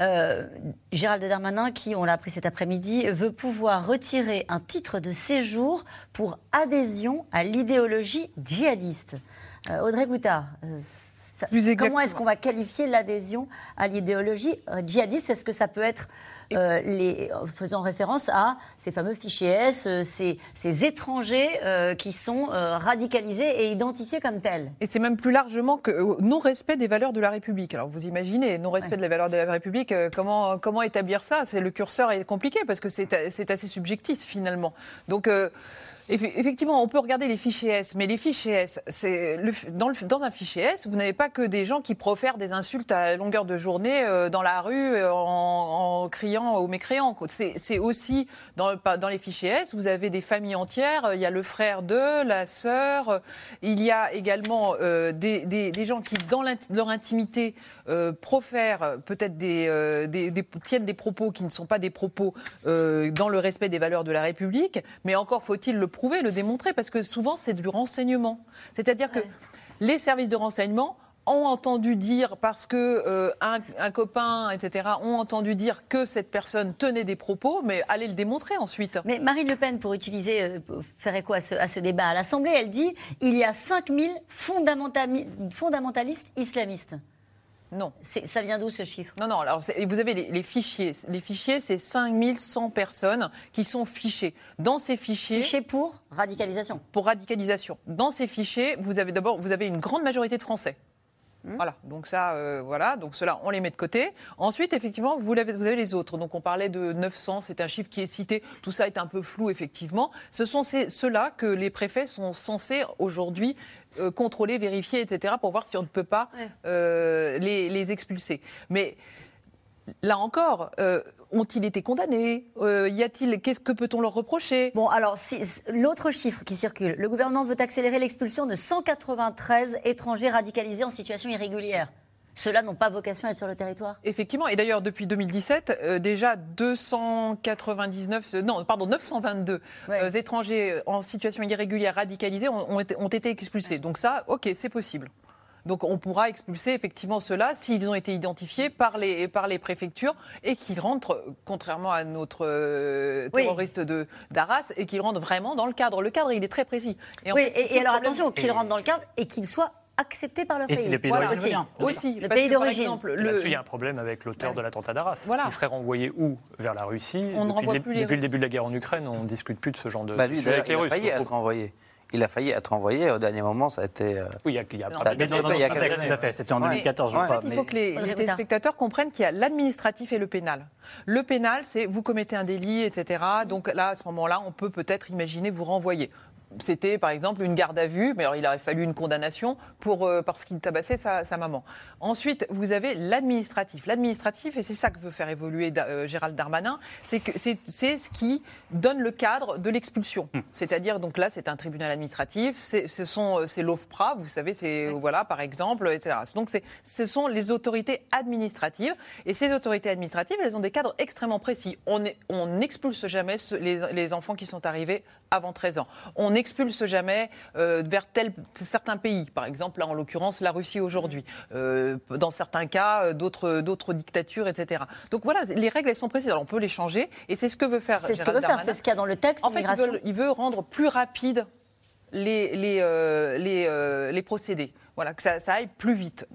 Euh, Gérald Darmanin, qui, on l'a appris cet après-midi, veut pouvoir retirer un titre de séjour pour adhésion à l'idéologie djihadiste. Euh, Audrey Goutard, euh, comment est-ce qu'on va qualifier l'adhésion à l'idéologie euh, djihadiste Est-ce que ça peut être, euh, les, faisant référence à ces fameux fichiers S, euh, ces, ces étrangers euh, qui sont radicalisés et identifiés comme tels? Et c'est même plus largement que non-respect des valeurs de la République. Alors vous imaginez, non-respect de la valeur de la République, comment, comment établir ça? C'est Le curseur est compliqué parce que c'est c'est assez subjectif finalement. Donc. Eff- Effectivement, on peut regarder les fichiers S, mais les fichiers S, c'est dans, un fichier S, vous n'avez pas que des gens qui profèrent des insultes à longueur de journée euh, dans la rue euh, en, criant aux mécréants. C'est aussi dans, le- dans les fichiers S, vous avez des familles entières. euh, Il y a le frère de, la sœur. Il y a également des, gens qui, dans leur intimité, profèrent peut-être des, tiennent des propos qui ne sont pas des propos dans le respect des valeurs de la République. Mais encore faut-il le prouver, le démontrer, parce que souvent c'est du renseignement. C'est-à-dire que les services de renseignement ont entendu dire, parce que euh, un, un copain, etc., ont entendu dire que cette personne tenait des propos, mais allez le démontrer ensuite. Mais Marine Le Pen, pour utiliser, euh, pour faire écho à ce, à ce débat à l'Assemblée, elle dit il y a 5000 fondamentami- fondamentalistes islamistes. Non. Ça vient d'où ce chiffre? Non, non, alors vous avez les, les fichiers. Les fichiers, c'est 5100 personnes qui sont fichées. Dans ces fichiers. Fichés pour radicalisation Pour radicalisation. Dans ces fichiers, vous avez d'abord vous avez une grande majorité de Français. Mmh. Voilà, donc ça, euh, voilà, donc cela, on les met de côté. Ensuite, effectivement, vous, avez les autres. Donc on parlait de 900, c'est un chiffre qui est cité. Tout ça est un peu flou, effectivement. Ce sont ceux-là que les préfets sont censés aujourd'hui euh, contrôler, vérifier, etc., pour voir si on ne peut pas euh, les, les expulser. Mais là encore, euh, ont-ils été condamnés? Euh, Y a-t-il qu'est-ce que peut-on leur reprocher? Bon, alors si, l'autre chiffre qui circule, le gouvernement veut accélérer l'expulsion de 193 étrangers radicalisés en situation irrégulière. Ceux-là n'ont pas vocation à être sur le territoire Effectivement, et d'ailleurs depuis 2017, euh, déjà 299, euh, non, pardon, 922 euh, étrangers en situation irrégulière radicalisés ont, ont été, ont été expulsés. Donc ça, ok, c'est possible. Donc on pourra expulser effectivement ceux-là s'ils ont été identifiés par les, par les préfectures et qu'ils rentrent, contrairement à notre euh, Oui. terroriste de d'Arras, et qu'ils rentrent vraiment dans le cadre. Le cadre, il est très précis. en oui, fait, et, et alors problème. attention, qu'ils rentrent dans le cadre et qu'ils soient acceptés par leur Et pays. si les pays Voilà, d'origine aussi. le parce pays d'origine. exemple, le- Là-dessus, il y a un problème avec l'auteur de l'attentat d'Arras. Voilà. Il serait renvoyé où? Vers la Russie? On depuis le, plus les depuis le Russes. début de la guerre en Ukraine, on ne discute plus de ce genre de Bah, lui, sujet avec les il a Russes. failli être envoyé. Il a failli être envoyé. Au dernier moment, ça a été. euh, Oui, il y a, il y a ça a mais été dans fait il y a quelques. C'était en Ouais. 2014, je crois. En fait, il mais- faut que les, les téléspectateurs comprennent qu'il y a l'administratif et le pénal. Le pénal, c'est vous commettez un délit, etc. Donc là, à ce moment-là, on peut peut-être imaginer vous renvoyer. C'était par exemple une garde à vue, mais alors il aurait fallu une condamnation pour, euh, parce qu'il tabassait sa, sa maman. Ensuite, vous avez l'administratif. L'administratif, et c'est ça que veut faire évoluer Da- euh, Gérald Darmanin, c'est que c'est c'est ce qui donne le cadre de l'expulsion. C'est-à-dire, donc là, c'est un tribunal administratif, c'est ce sont euh, c'est l'OFPRA, vous savez, c'est voilà par exemple, etc. Donc c'est ce sont les autorités administratives, et ces autorités administratives, elles ont des cadres extrêmement précis. On n'expulse jamais les, les enfants qui sont arrivés avant 13 ans. On n'expulse jamais euh, vers tel, certains pays, par exemple, là en l'occurrence la Russie aujourd'hui, euh, dans certains cas euh, d'autres, dictatures, etc. Donc voilà, les règles elles sont précises. Alors on peut les changer et c'est ce que veut faire. C'est ce que veut faire, c'est ce qu'il y a dans le texte. En fait, il veut, il veut, rendre plus rapide les, les, les, les procédés. Voilà, que ça, ça aille plus vite.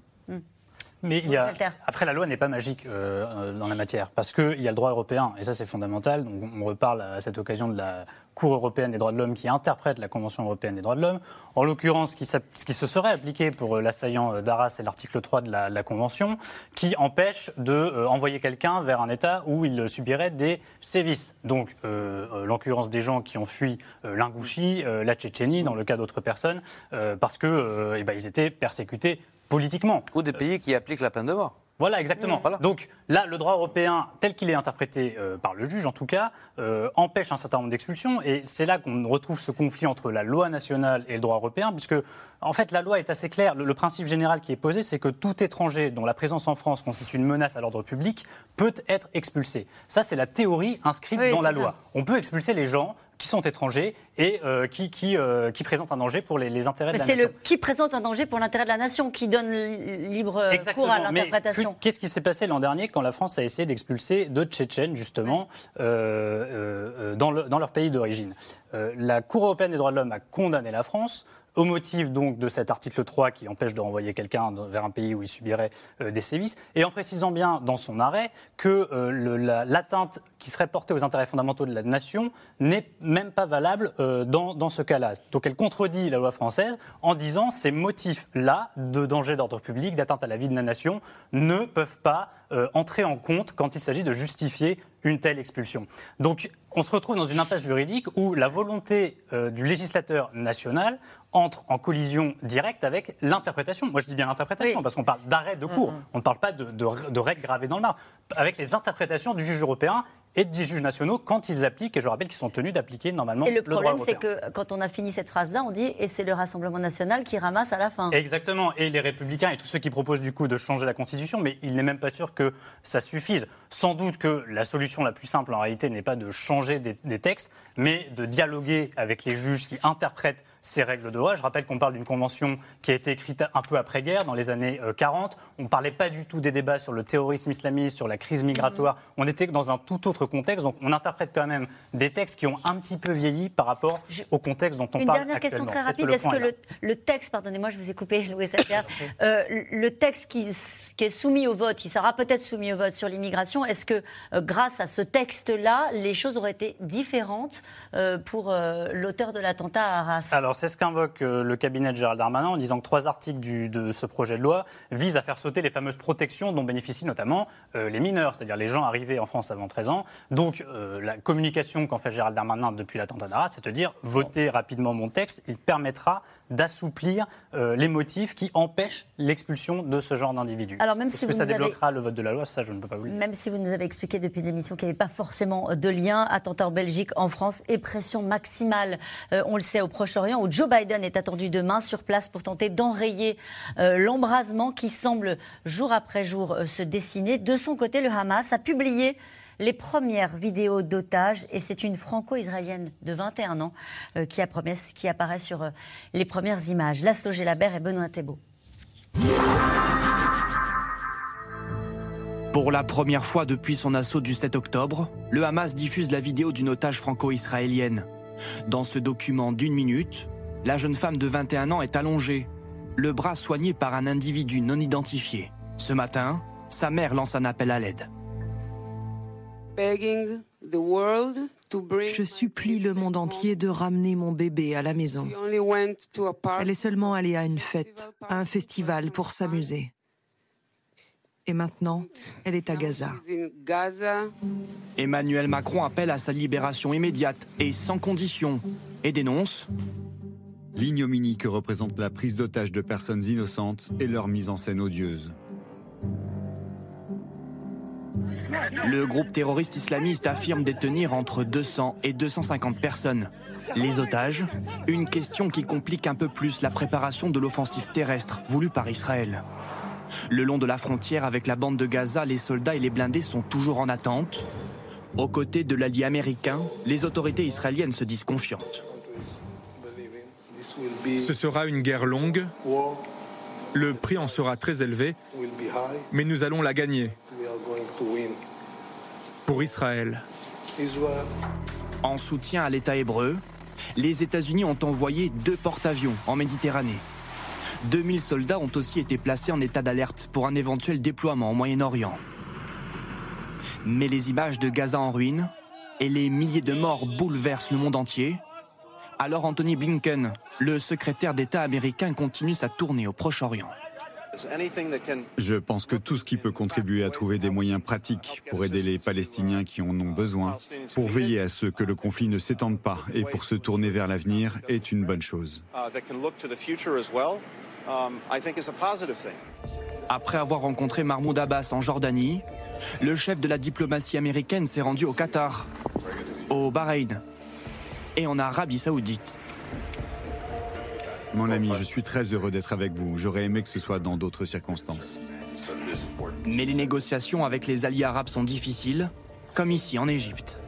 Mais il y a, après, la loi n'est pas magique euh, dans la matière, parce qu'il y a le droit européen, et ça c'est fondamental. Donc, on reparle à cette occasion de la Cour européenne des droits de l'homme qui interprète la Convention européenne des droits de l'homme. En l'occurrence, ce, qui, se serait appliqué pour euh, l'assaillant euh, d'Arras, c'est l'article 3 de la, Convention, qui empêche d'envoyer quelqu'un vers un État où il subirait des sévices. Donc, l'occurrence des gens qui ont fui l'Ingouchi, la Tchétchénie, dans le cas d'autres personnes, parce qu'ils eh ben, étaient persécutés politiquement. Ou des pays qui appliquent la peine de mort. Voilà, exactement. Donc là, le droit européen, tel qu'il est interprété euh, par le juge, en tout cas, euh, empêche un certain nombre d'expulsions. Et c'est là qu'on retrouve ce conflit entre la loi nationale et le droit européen, puisque, en fait, la loi est assez claire. Le, principe général qui est posé, c'est que tout étranger dont la présence en France constitue une menace à l'ordre public peut être expulsé. Ça, c'est la théorie inscrite dans la loi. On peut expulser les gens qui sont étrangers et euh, qui, qui, euh, qui, présentent un danger pour les, intérêts de la nation. C'est le qui présente un danger pour l'intérêt de la nation qui donne libre cours à l'interprétation. Qu'est-ce qui s'est passé l'an dernier quand la France a essayé d'expulser deux Tchétchènes, justement, euh, dans, le, dans, leur pays d'origine? La Cour européenne des droits de l'homme a condamné la France au motif donc de cet article 3 qui empêche de renvoyer quelqu'un vers un pays où il subirait euh, des sévices, et en précisant bien dans son arrêt que euh, l'atteinte qui serait portée aux intérêts fondamentaux de la nation n'est même pas valable euh, dans, dans, ce cas-là. Donc elle contredit la loi française en disant ces motifs-là de danger d'ordre public, d'atteinte à la vie de la nation, ne peuvent pas entrer en compte quand il s'agit de justifier une telle expulsion. Donc on se retrouve dans une impasse juridique où la volonté du législateur national entre en collision directe avec l'interprétation. Moi, je dis bien l'interprétation, parce qu'on parle d'arrêt de cours. On ne parle pas de, de, règles gravées dans le marbre. Avec les interprétations du juge européen et des juges nationaux quand ils appliquent, et je rappelle qu'ils sont tenus d'appliquer normalement le, droit problème, c'est que quand on a fini cette phrase-là, on dit et c'est le Rassemblement national qui ramasse à la fin. Exactement, et les républicains et tous ceux qui proposent du coup de changer la Constitution, mais il n'est même pas sûr que ça suffise. Sans doute que la solution la plus simple en réalité n'est pas de changer des, des textes, mais de dialoguer avec les juges qui interprètent ces règles de loi. Je rappelle qu'on parle d'une convention qui a été écrite un peu après-guerre, dans les années 40. Euh, on ne parlait pas du tout des débats sur le terrorisme islamiste, sur la crise migratoire. Mm-hmm. On était dans un tout autre contexte. Donc on interprète quand même des textes qui ont un petit peu vieilli par rapport au contexte dont on parle actuellement. Une dernière question très rapide. Est-ce que le, texte, pardonnez-moi, je vous ai coupé, Louis euh, le texte qui, qui, est soumis au vote, qui sera peut-être soumis au vote sur l'immigration, est-ce que euh, grâce à ce texte-là, les choses auraient été différentes pour l'auteur de l'attentat à Arras Alors c'est ce qu'invoque euh, le cabinet de Gérald Darmanin en disant que trois articles de ce projet de loi visent à faire sauter les fameuses protections dont bénéficient notamment euh, les mineurs, c'est-à-dire les gens arrivés en France avant 13 ans. Donc euh, la communication qu'en fait Gérald Darmanin depuis l'attentat d'Arras, c'est de dire votez rapidement mon texte, il permettra d'assouplir les motifs qui empêchent l'expulsion de ce genre d'individus. Alors même si que ça débloquera le vote de la loi, ça je ne peux pas vous le dire. Même si vous nous avez expliqué depuis l'émission qu'il n'y avait pas forcément de lien, attentat en Belgique, en France et pression maximale, on le sait, au Proche-Orient, Joe Biden est attendu demain sur place pour tenter d'enrayer euh, l'embrasement qui semble jour après jour euh, se dessiner. De son côté, le Hamas a publié les premières vidéos d'otages et c'est une franco-israélienne de 21 ans euh, qui, qui, apparaît sur les premières images. Laszlo Gelabert et Benoît Thébault. Pour la première fois depuis son assaut du 7 octobre, le Hamas diffuse la vidéo d'une otage franco-israélienne. Dans ce document d'une minute, la jeune femme de 21 ans est allongée, le bras soigné par un individu non identifié. Ce matin, sa mère lance un appel à l'aide. Je supplie le monde entier de ramener mon bébé à la maison. Elle est seulement allée à une fête, à un festival pour s'amuser. Et maintenant, elle est à Gaza. Emmanuel Macron appelle à sa libération immédiate et sans condition et dénonce L'ignominie que représente la prise d'otage de personnes innocentes et leur mise en scène odieuse. Le groupe terroriste islamiste affirme détenir entre 200 et 250 personnes. Les otages Une question qui complique un peu plus la préparation de l'offensive terrestre voulue par Israël. Le long de la frontière avec la bande de Gaza, les soldats et les blindés sont toujours en attente. Aux côtés de l'allié américain, les autorités israéliennes se disent confiantes. Ce sera une guerre longue. Le prix en sera très élevé, mais nous allons la gagner. Pour Israël. En soutien à l'État hébreu, les États-Unis ont envoyé deux porte-avions en Méditerranée. 2000 soldats ont aussi été placés en état d'alerte pour un éventuel déploiement au Moyen-Orient. Mais les images de Gaza en ruine et les milliers de morts bouleversent le monde entier. Alors Anthony Blinken, le secrétaire d'État américain, continue sa tournée au Proche-Orient. Je pense que tout ce qui peut contribuer à trouver des moyens pratiques pour aider les Palestiniens qui en ont besoin, pour veiller à ce que le conflit ne s'étende pas et pour se tourner vers l'avenir est une bonne chose. Après avoir rencontré Mahmoud Abbas en Jordanie, le chef de la diplomatie américaine s'est rendu au Qatar, au Bahreïn et en Arabie saoudite. Mon ami, je suis très heureux d'être avec vous. J'aurais aimé que ce soit dans d'autres circonstances. Mais les négociations avec les alliés arabes sont difficiles, comme ici en Égypte.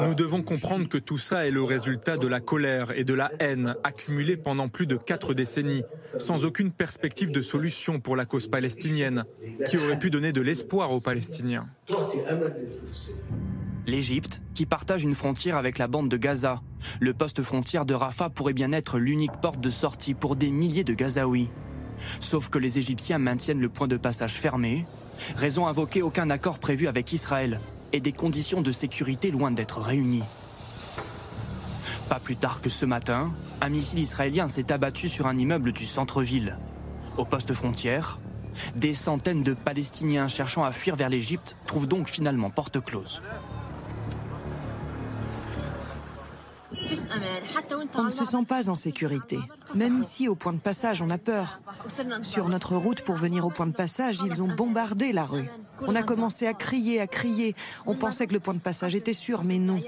Nous devons comprendre que tout ça est le résultat de la colère et de la haine accumulées pendant plus de quatre décennies, sans aucune perspective de solution pour la cause palestinienne, qui aurait pu donner de l'espoir aux Palestiniens. L'Égypte, qui partage une frontière avec la bande de Gaza. Le poste frontière de Rafah pourrait bien être l'unique porte de sortie pour des milliers de Gazaouis. Sauf que les Égyptiens maintiennent le point de passage fermé, raison invoquée aucun accord prévu avec Israël et des conditions de sécurité loin d'être réunies. Pas plus tard que ce matin, un missile israélien s'est abattu sur un immeuble du centre-ville. Au poste frontière, des centaines de Palestiniens cherchant à fuir vers l'Égypte trouvent donc finalement porte close. On ne se sent pas en sécurité. Même ici, au point de passage, on a peur. Sur notre route pour venir au point de passage, ils ont bombardé la rue. On a commencé à crier, à crier. On pensait que le point de passage était sûr, mais non.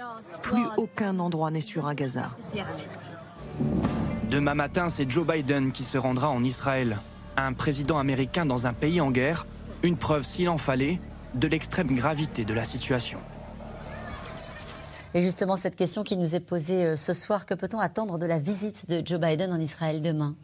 Plus aucun endroit n'est sûr à Gaza. Demain matin, c'est Joe Biden qui se rendra en Israël. Un président américain dans un pays en guerre, une preuve, s'il en fallait, de l'extrême gravité de la situation. Et justement, cette question qui nous est posée euh, ce soir, que peut-on attendre de la visite de Joe Biden en Israël demain?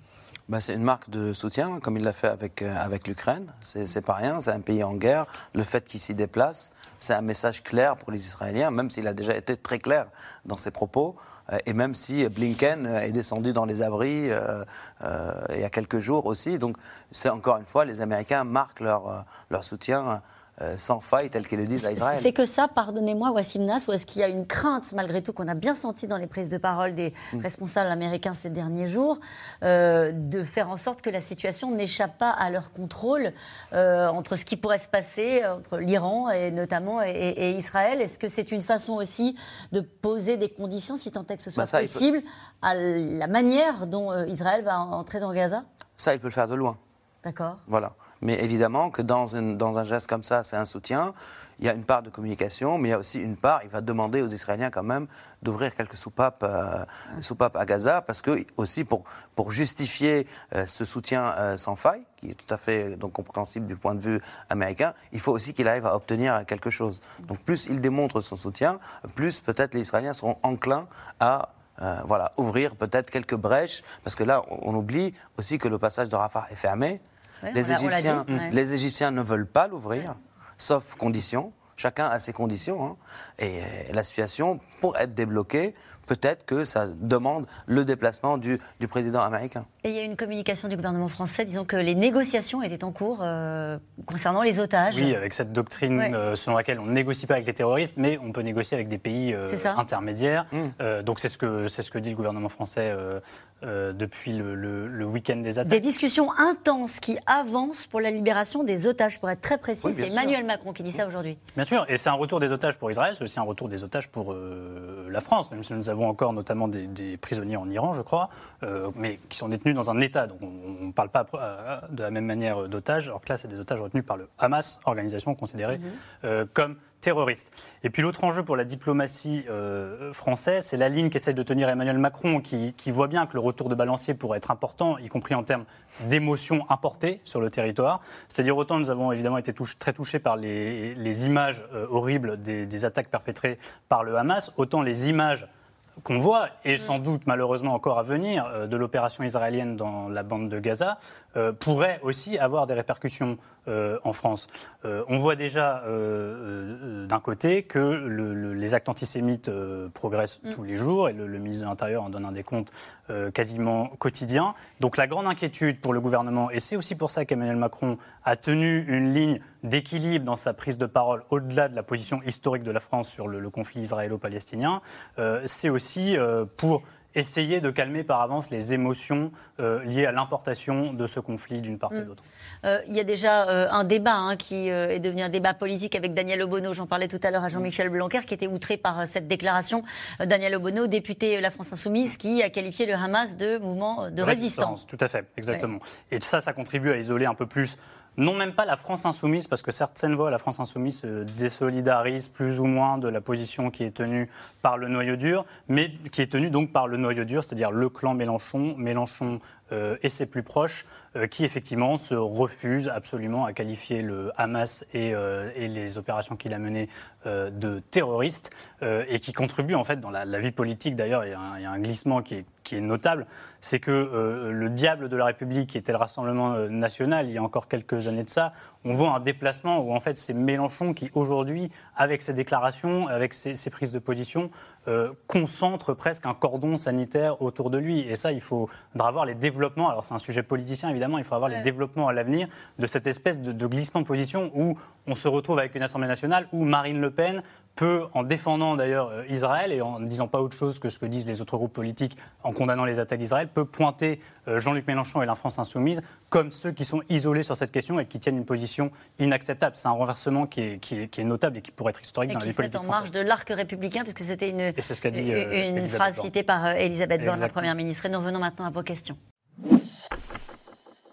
Bah, c'est une marque de soutien, comme il l'a fait avec, euh, avec l'Ukraine. C'est pas rien, c'est un pays en guerre. Le fait qu'il s'y déplace, c'est un message clair pour les Israéliens, même s'il a déjà été très clair dans ses propos. Euh, et même si Blinken est descendu dans les abris il y a quelques jours aussi. Donc, c'est encore une fois, les Américains marquent leur, leur soutien euh, sans faille, tel qu'ils le disent à Israël. C'est que ça, pardonnez-moi, Wassim Nas, ou est-ce qu'il y a une crainte, malgré tout, qu'on a bien senti dans les prises de parole des mm. responsables américains ces derniers jours, euh, de faire en sorte que la situation n'échappe pas à leur contrôle euh, entre ce qui pourrait se passer entre l'Iran et notamment et, Israël? Est-ce que c'est une façon aussi de poser des conditions, si tant est que ce soit bah, possible, à la manière dont Israël va entrer dans Gaza? Ça, il peut le faire de loin. D'accord. Voilà. Mais évidemment que dans, dans un geste comme ça, c'est un soutien. Il y a une part de communication, mais il y a aussi une part, il va demander aux Israéliens quand même d'ouvrir quelques soupapes, euh, soupapes à Gaza, parce que aussi pour, pour justifier euh, ce soutien euh, sans faille, qui est tout à fait donc, compréhensible du point de vue américain, il faut aussi qu'il arrive à obtenir quelque chose. Donc plus il démontre son soutien, plus peut-être les Israéliens seront enclins à voilà, ouvrir peut-être quelques brèches, parce que là, on oublie aussi que le passage de Rafah est fermé les, Égyptiens, les Égyptiens ne veulent pas l'ouvrir, sauf conditions. Chacun a ses conditions. Hein. Et la situation, pour être débloquée, peut-être que ça demande le déplacement du, président américain. Et il y a une communication du gouvernement français disant que les négociations étaient en cours euh, concernant les otages. Oui, avec cette doctrine euh, selon laquelle on ne négocie pas avec les terroristes, mais on peut négocier avec des pays euh, intermédiaires. Mmh. donc c'est ce, que, ce que dit le gouvernement français depuis le, week-end des attaques. Des discussions intenses qui avancent pour la libération des otages, pour être très précis. c'est Emmanuel Macron qui dit ça aujourd'hui. Bien sûr, et c'est un retour des otages pour Israël, c'est aussi un retour des otages pour la France, même si nous avons encore notamment des, prisonniers en Iran, je crois, euh, mais qui sont détenus dans un État. Donc on ne parle pas de la même manière d'otages, alors que là, c'est des otages retenus par le Hamas, organisation considérée mhm. euh, comme terroristes. Et puis l'autre enjeu pour la diplomatie euh, française, c'est la ligne qu'essaie de tenir Emmanuel Macron, qui, voit bien que le retour de balancier pourrait être important, y compris en termes d'émotions importées sur le territoire. C'est-à-dire autant nous avons évidemment été très touchés par les, images euh, horribles des, des attaques perpétrées par le Hamas, autant les images qu'on voit, et sans doute malheureusement encore à venir, euh, de l'opération israélienne dans la bande de Gaza, euh, pourrait aussi avoir des répercussions euh, en France. on voit déjà d'un côté que les actes antisémites progressent mm. tous les jours, et le, ministre de l'Intérieur en donne un décompte quasiment quotidien. Donc la grande inquiétude pour le gouvernement, et c'est aussi pour ça qu'Emmanuel Macron a tenu une ligne d'équilibre dans sa prise de parole au-delà de la position historique de la France sur le conflit israélo-palestinien, c'est aussi pour essayer de calmer par avance les émotions euh, liées à l'importation de ce conflit d'une part et mm. d'autre. Euh, il y a déjà euh, un débat hein, qui est devenu un débat politique avec Daniel Obono, j'en parlais tout à l'heure à Jean-Michel Blanquer, qui était outré par cette déclaration. Daniel Obono, député de La France Insoumise, qui a qualifié le Hamas de mouvement de résistance. Tout à fait, exactement. Et ça, ça contribue à isoler un peu plus non même pas la France insoumise, parce que certaines voix, la France insoumise se désolidarise plus ou moins de la position qui est tenue par le noyau dur, mais qui est tenue donc par le noyau dur, c'est-à-dire le clan Mélenchon, Mélenchon euh, et ses plus proches, qui effectivement se refusent absolument à qualifier le Hamas et, euh, les opérations qu'il a menées de terroristes, et qui contribuent en fait dans la, vie politique d'ailleurs, il, y a un glissement qui est, notable, c'est que le diable de la République, qui était le Rassemblement national il y a encore quelques années de ça, on voit un déplacement où en fait c'est Mélenchon qui aujourd'hui, avec ses déclarations, avec ses prises de position, euh, concentre presque un cordon sanitaire autour de lui. Et ça, il faudra avoir les développements. Alors, c'est un sujet politicien, évidemment. Il faut avoir les développements à l'avenir de cette espèce de, glissement de position où on se retrouve avec une Assemblée nationale où Marine Le Pen peut, en défendant d'ailleurs euh, Israël et en ne disant pas autre chose que ce que disent les autres groupes politiques en condamnant les attaques d'Israël, peut pointer euh, Jean-Luc Mélenchon et la France insoumise comme ceux qui sont isolés sur cette question et qui tiennent une position inacceptable. C'est un renversement qui est, notable et qui pourrait être historique dans la vie politique en marge de l'arc républicain, puisque c'était une, et ce dit, une phrase citée par euh, Elisabeth Borne, la Première ministre. Et nous revenons maintenant à vos questions.